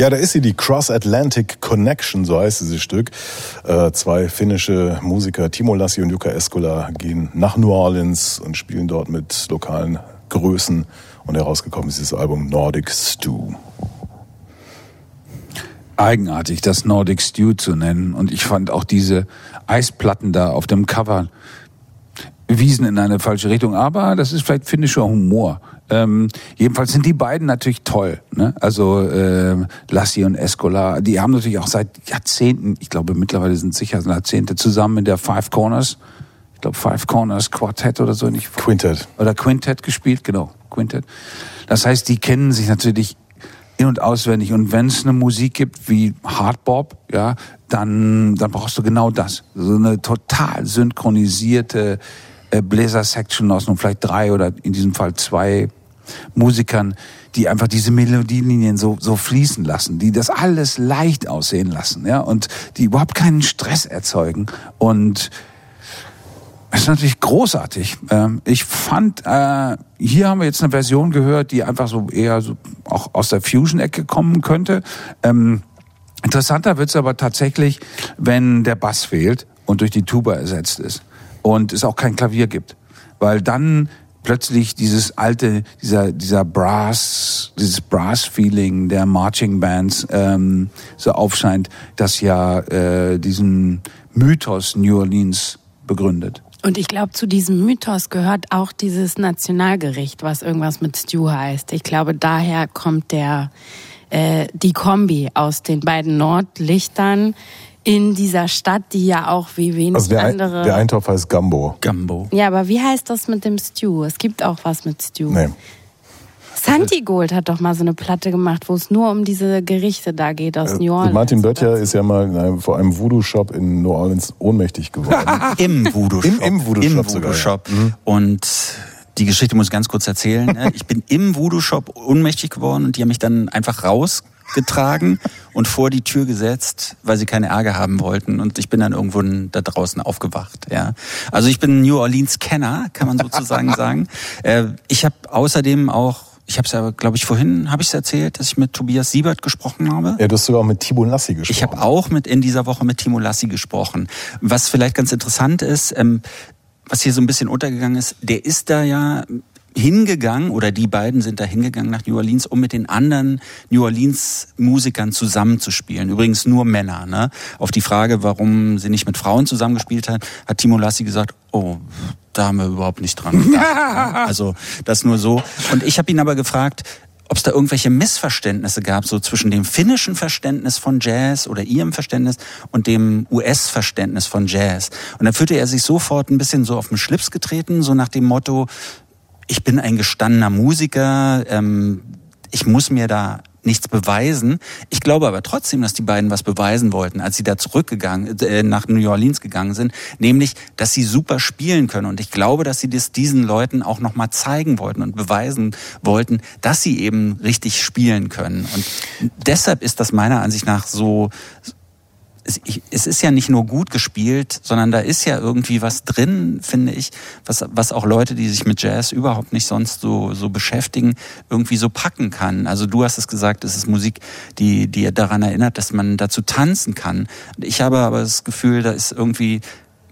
Ja, da ist sie, die Cross Atlantic Connection, so heißt dieses Stück. Äh, zwei finnische Musiker, Timo Lassi und Jukka Eskola, gehen nach New Orleans und spielen dort mit lokalen Größen. Und herausgekommen ist dieses Album Nordic Stew. eigenartig, das Nordic Stew zu nennen. Und ich fand auch diese Eisplatten da auf dem Cover wiesen in eine falsche Richtung. Aber das ist vielleicht finnischer Humor. Ähm, jedenfalls sind die beiden natürlich toll. Ne? Also ähm, Lassi und Escola, die haben natürlich auch seit Jahrzehnten, ich glaube mittlerweile sind es sicher Jahrzehnte zusammen in der Five Corners, ich glaube Five Corners Quartet oder so, nicht Quintet. oder Quintet gespielt, genau, Quintet. Das heißt, die kennen sich natürlich in- und auswendig. Und wenn es eine Musik gibt wie Hardbop, ja, dann, dann brauchst du genau das. So eine total synchronisierte äh, Bläser-Section aus nun vielleicht drei oder in diesem Fall zwei Musikern, die einfach diese Melodielinien so, so fließen lassen, die das alles leicht aussehen lassen, ja, und die überhaupt keinen Stress erzeugen. Und das ist natürlich großartig. Ähm, Ich fand, äh, hier haben wir jetzt eine Version gehört, die einfach so eher so auch aus der Fusion-Ecke kommen könnte. Ähm, Interessanter wird's aber tatsächlich, wenn der Bass fehlt und durch die Tuba ersetzt ist und es auch kein Klavier gibt, weil dann plötzlich dieses alte, dieser dieser Brass, dieses Brass-Feeling der Marching Bands ähm, so aufscheint, das ja äh, diesen Mythos New Orleans begründet. Und ich glaube, zu diesem Mythos gehört auch dieses Nationalgericht, was irgendwas mit Stew heißt. Ich glaube, daher kommt der äh, die Kombi aus den beiden Nordlichtern in dieser Stadt, die ja auch wie wenig Also der, Ein- andere. der Eintopf heißt Gumbo. Gumbo. ja, aber wie heißt das mit dem Stew? Es gibt auch was mit Stew. Nee. Santi Gold hat doch mal so eine Platte gemacht, wo es nur um diese Gerichte da geht aus New Äh, Orleans. Martin Böttcher ist ja mal in einem, vor einem Voodoo-Shop in New Orleans ohnmächtig geworden. Im Voodoo Shop. Im- im Voodoo Shop Im sogar, Voodoo ja. Shop. Und die Geschichte muss ich ganz kurz erzählen. ne? Ich bin im Voodoo Shop ohnmächtig geworden und die haben mich dann einfach rausgetragen und vor die Tür gesetzt, weil sie keine Ärger haben wollten. Und ich bin dann irgendwo da draußen aufgewacht. Ja, also ich bin New Orleans Kenner, kann man sozusagen sagen. Äh, ich habe außerdem auch ich habe es ja, glaube ich, vorhin habe ich es erzählt, dass ich mit Tobias Siebert gesprochen habe. ja, du hast sogar auch mit Timo Lassi gesprochen. Ich habe auch mit in dieser Woche mit Timo Lassi gesprochen. Was vielleicht ganz interessant ist, ähm, was hier so ein bisschen untergegangen ist, der ist da ja hingegangen oder die beiden sind da hingegangen nach New Orleans, um mit den anderen New Orleans Musikern zusammenzuspielen. Übrigens nur Männer. Ne? Auf die Frage, warum sie nicht mit Frauen zusammengespielt hat, hat Timo Lassi gesagt, oh, da haben wir überhaupt nicht dran gedacht. Ja, also das nur so. Und ich habe ihn aber gefragt, ob es da irgendwelche Missverständnisse gab, so zwischen dem finnischen Verständnis von Jazz oder ihrem Verständnis und dem US-Verständnis von Jazz. Und dann fühlte er sich sofort ein bisschen so auf den Schlips getreten, so nach dem Motto, ich bin ein gestandener Musiker, ähm, ich muss mir da nichts beweisen. Ich glaube aber trotzdem, dass die beiden was beweisen wollten, als sie da zurückgegangen, äh, nach New Orleans gegangen sind, nämlich, dass sie super spielen können. Und ich glaube, dass sie das diesen Leuten auch nochmal zeigen wollten und beweisen wollten, dass sie eben richtig spielen können. Und deshalb ist das meiner Ansicht nach so, es, ich, ist ja nicht nur gut gespielt, sondern da ist ja irgendwie was drin, finde ich, was, was auch Leute, die sich mit Jazz überhaupt nicht sonst so, so beschäftigen, irgendwie so packen kann. Also du hast es gesagt, es ist Musik, die, die daran erinnert, dass man dazu tanzen kann. Ich habe aber das Gefühl, da ist irgendwie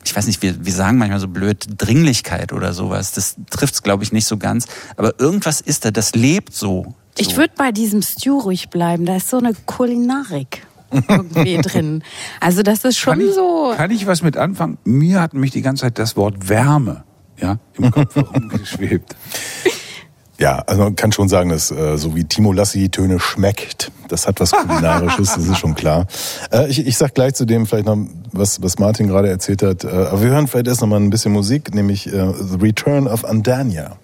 ich weiß nicht, wir, wir sagen manchmal so blöd Dringlichkeit oder sowas. Das trifft es, glaube ich, nicht so ganz. Aber irgendwas ist da, das lebt so. Ich so. würde bei diesem Stew ruhig bleiben. Da ist so eine Kulinarik irgendwie drin. Also das ist schon Kann ich, so. kann ich was mit anfangen? Mir hat mich die ganze Zeit das Wort Wärme ja, im Kopf herumgeschwebt. Ja, also man kann schon sagen, dass äh, so wie Timo Lassi die Töne schmeckt, das hat was Kulinarisches, das ist schon klar. Äh, ich, ich sag gleich zu dem vielleicht noch, was, was Martin gerade erzählt hat. Äh, aber wir hören vielleicht erst noch mal ein bisschen Musik, nämlich äh, The Return of Andania.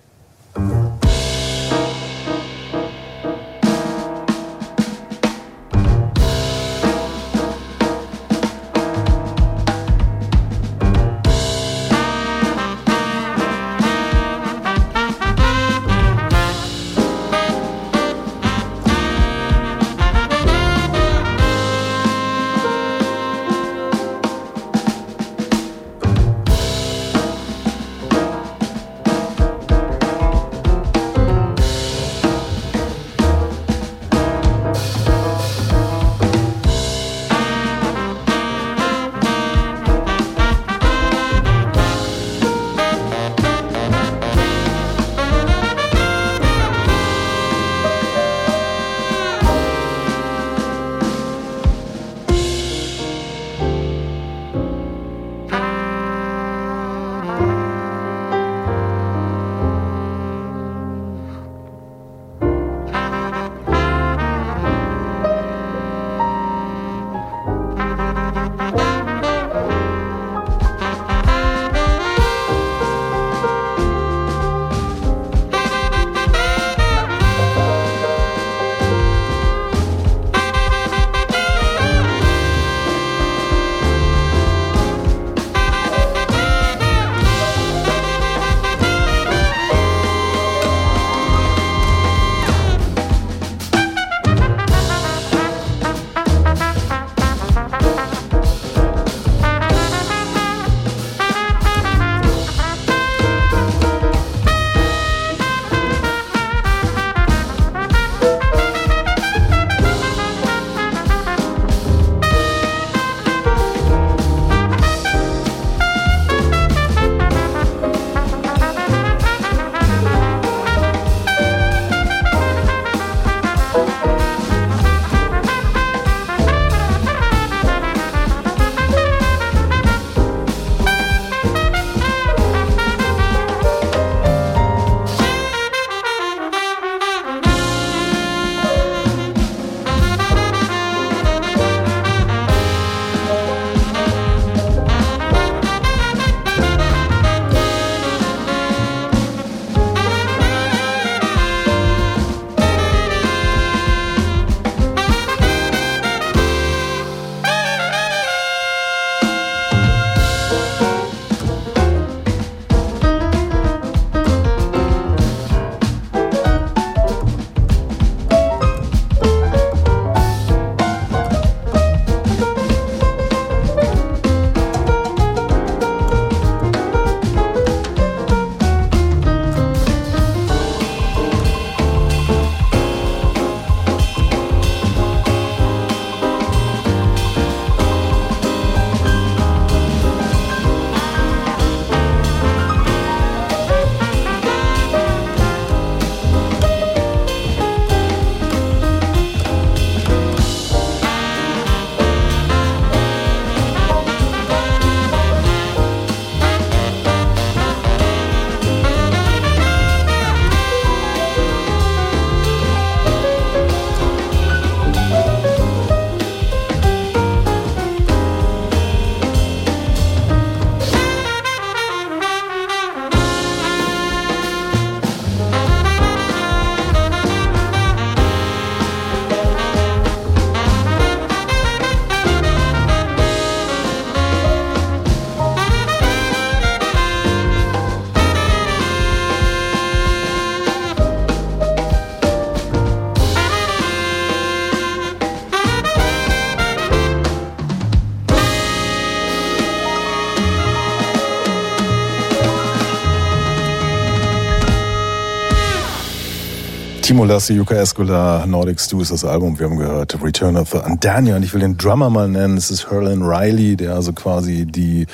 Timo Lassi, Yuka Escola, Nordic Stew ist das Album. Wir haben gehört Return of the Andania. Und ich will den Drummer mal nennen. Es ist Herlin Riley, der also quasi die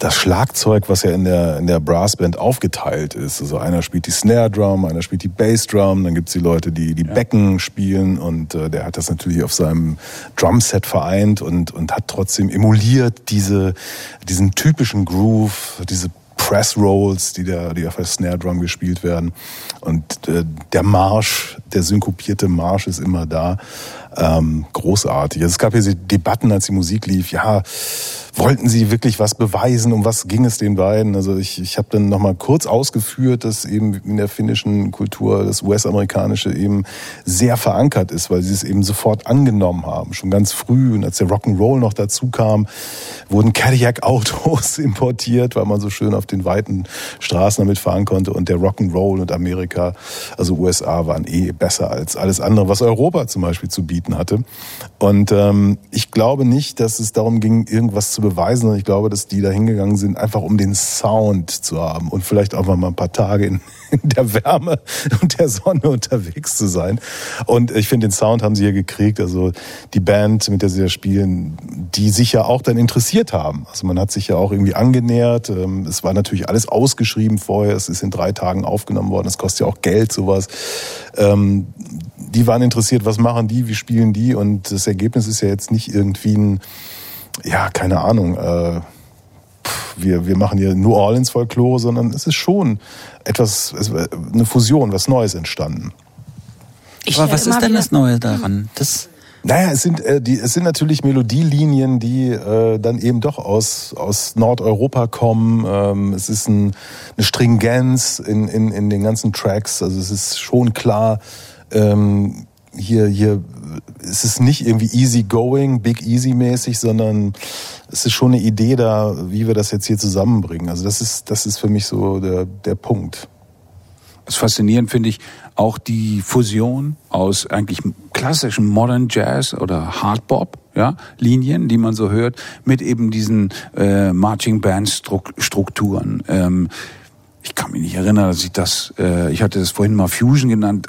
das Schlagzeug, was ja in der, in der Brassband aufgeteilt ist. Also einer spielt die Snare Drum, einer spielt die Bass Drum, dann gibt's die Leute, die die Becken spielen und äh, der hat das natürlich auf seinem Drumset vereint und, und hat trotzdem emuliert diese, diesen typischen Groove, diese Press Rolls, die da, die auf der Snare Drum gespielt werden. Und äh, der Marsch, der synkopierte Marsch ist immer da. Ähm, großartig. Also es gab hier Debatten, als die Musik lief. Ja, wollten sie wirklich was beweisen? Um was ging es den beiden? Also ich, ich habe dann nochmal kurz ausgeführt, dass eben in der finnischen Kultur das US-amerikanische eben sehr verankert ist, weil sie es eben sofort angenommen haben, schon ganz früh. Und als der Rock'n'Roll noch dazu kam, wurden Cadillac-Autos importiert, weil man so schön auf den weiten Straßen damit fahren konnte. Und der Rock'n'Roll und Amerika, also USA, waren eh besser als alles andere, was Europa zum Beispiel zu bieten hatte. Und ähm, ich glaube nicht, dass es darum ging, irgendwas zu beweisen, sondern ich glaube, dass die da hingegangen sind, einfach um den Sound zu haben und vielleicht auch mal ein paar Tage in, in der Wärme und der Sonne unterwegs zu sein. Und ich finde, den Sound haben sie hier gekriegt. Also die Band, mit der sie da spielen, die sich ja auch dann interessiert haben. Also man hat sich ja auch irgendwie angenähert. Ähm, Es war natürlich alles ausgeschrieben vorher. Es ist in drei Tagen aufgenommen worden. Es kostet ja auch Geld, sowas. Ähm, Die waren interessiert, was machen die, wie spielen die. Und das Ergebnis ist ja jetzt nicht irgendwie ein ja, keine Ahnung, äh, pff, wir, wir machen hier New Orleans Folklore, sondern es ist schon etwas, es, eine Fusion, was Neues entstanden. Ich Aber was ist denn das Neue daran? Das, Naja, es sind, äh, die, es sind natürlich Melodielinien, die äh, dann eben doch aus, aus Nordeuropa kommen. Ähm, es ist ein, eine Stringenz in, in, in den ganzen Tracks. Also es ist schon klar, ähm, hier, hier ist es nicht irgendwie easy going, big easy mäßig, sondern es ist schon eine Idee da, wie wir das jetzt hier zusammenbringen. Also das ist, das ist für mich so der, der Punkt. Das faszinierend finde ich auch die Fusion aus eigentlich klassischen Modern Jazz oder Hard Bop, ja, Linien, die man so hört, mit eben diesen äh, Marching Band Struk- Strukturen. Ähm, ich kann mich nicht erinnern, dass ich das, äh, ich hatte das vorhin mal Fusion genannt.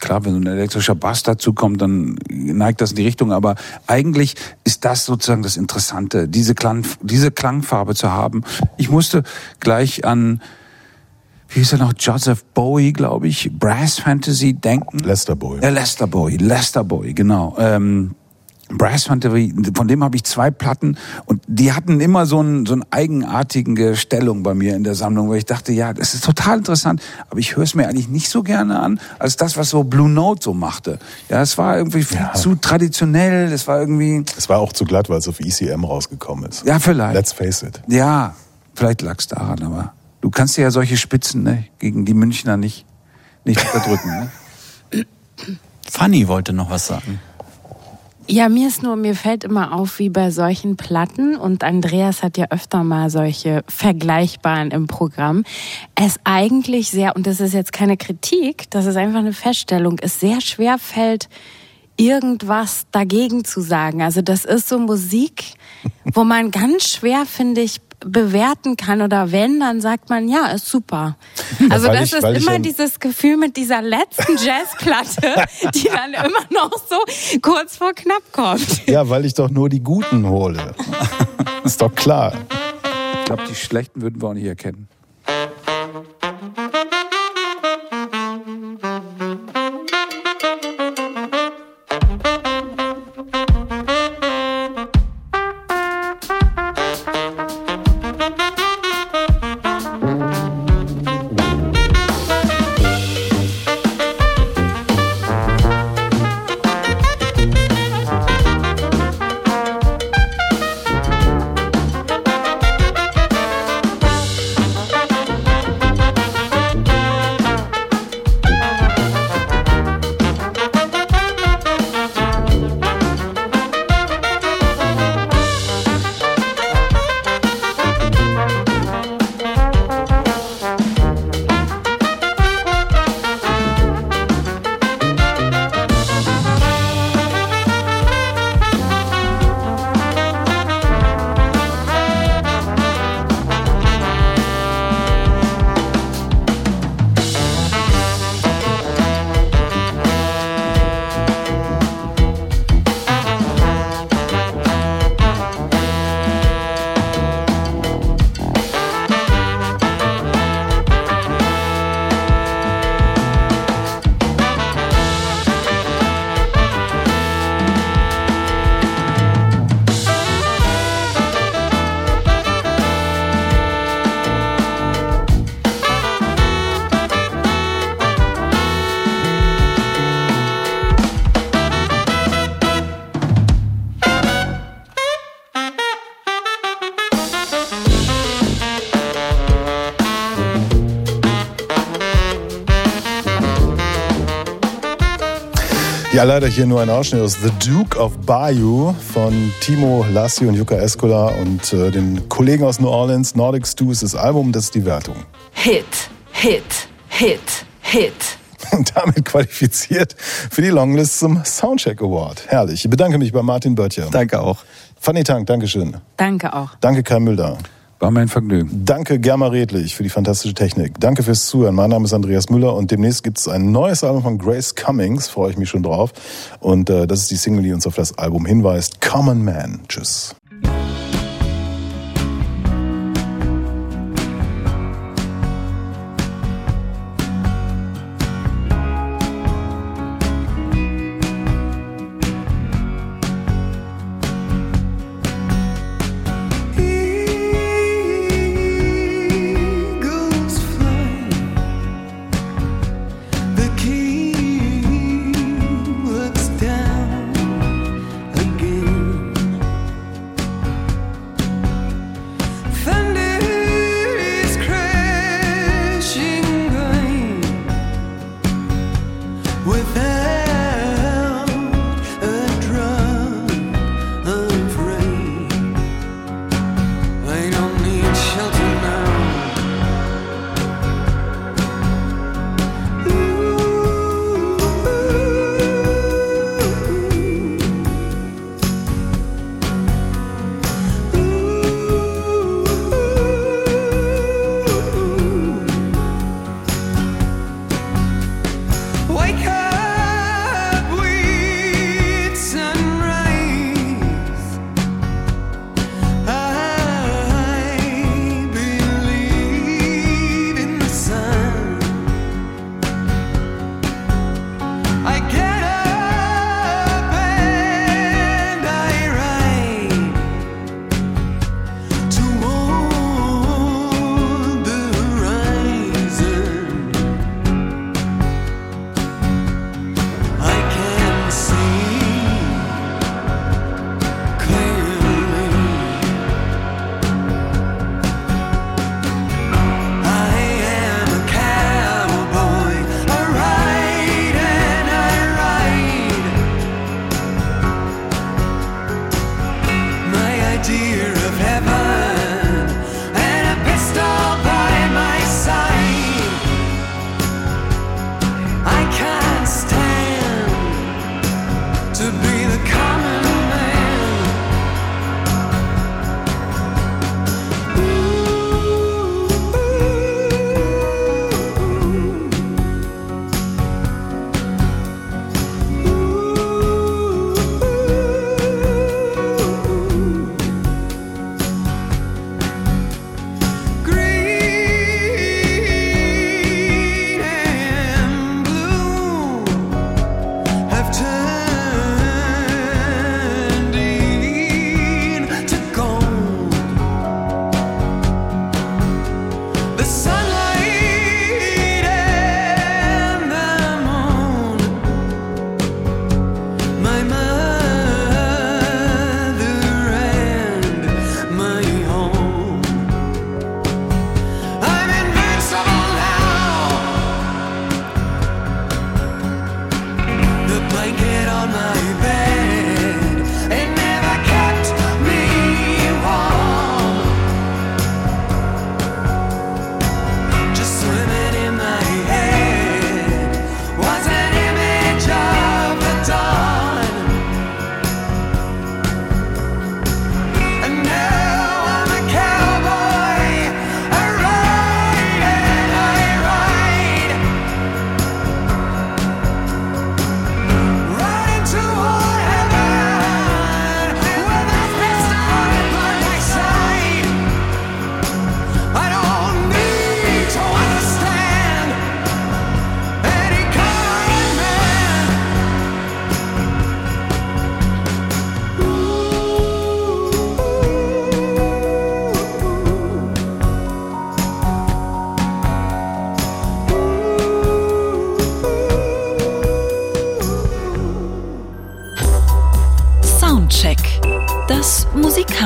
Klar, wenn so ein elektrischer Bass dazu kommt, dann neigt das in die Richtung. Aber eigentlich ist das sozusagen das Interessante, diese, Klang, diese Klangfarbe zu haben. Ich musste gleich an wie hieß er noch, Joseph Bowie, glaube ich, Brass Fantasy denken. Lester Boy. Äh, Lester Bowie, Lester Bowie, genau. Ähm, Brass Fantasy, von dem habe ich zwei Platten und die hatten immer so, einen, so eine eigenartige Stellung bei mir in der Sammlung, wo ich dachte, ja, das ist total interessant, aber ich höre es mir eigentlich nicht so gerne an, als das, was so Blue Note so machte. Ja, es war irgendwie viel Ja. zu traditionell, es war irgendwie, Es war auch zu glatt, weil es auf ECM rausgekommen ist. ja, vielleicht. Let's face it. Ja, vielleicht lag es daran, aber du kannst dir ja solche Spitzen ne, gegen die Münchner nicht, nicht unterdrücken. Ne? Fanny wollte noch was sagen. Ja, mir ist nur, mir fällt immer auf, wie bei solchen Platten, und Andreas hat ja öfter mal solche vergleichbaren im Programm, es eigentlich sehr, und das ist jetzt keine Kritik, das ist einfach eine Feststellung, es sehr schwer fällt, irgendwas dagegen zu sagen. Also das ist so Musik, wo man ganz schwer, finde ich, bewerten kann oder wenn, dann sagt man, ja, ist super. Also das ich- ist ich immer ja- dieses Gefühl mit dieser letzten Jazzplatte, die dann immer noch so kurz vor knapp kommt. Ja, weil ich doch nur die Guten hole. Ist doch klar. Ich glaube, die schlechten würden wir auch nicht erkennen. Ja, leider hier nur ein Ausschnitt aus The Duke of Bayou von Timo Lassi und Yuka Escola und äh, den Kollegen aus New Orleans. Nordic Stew ist das Album, das ist die Wertung. Hit, Hit, Hit, Hit. Und damit qualifiziert für die Longlist zum Soundcheck Award. Herrlich. Ich bedanke mich bei Martin Böttcher. Danke auch. Fanny Tank, Dankeschön. Danke auch. Danke Kai Müller. War mein Vergnügen. Danke Germa Redlich für die fantastische Technik. Danke fürs Zuhören. Mein Name ist Andreas Müller und demnächst gibt es ein neues Album von Grace Cummings. Freue ich mich schon drauf. Und äh, das ist die Single, die uns auf das Album hinweist. Common Man. Tschüss.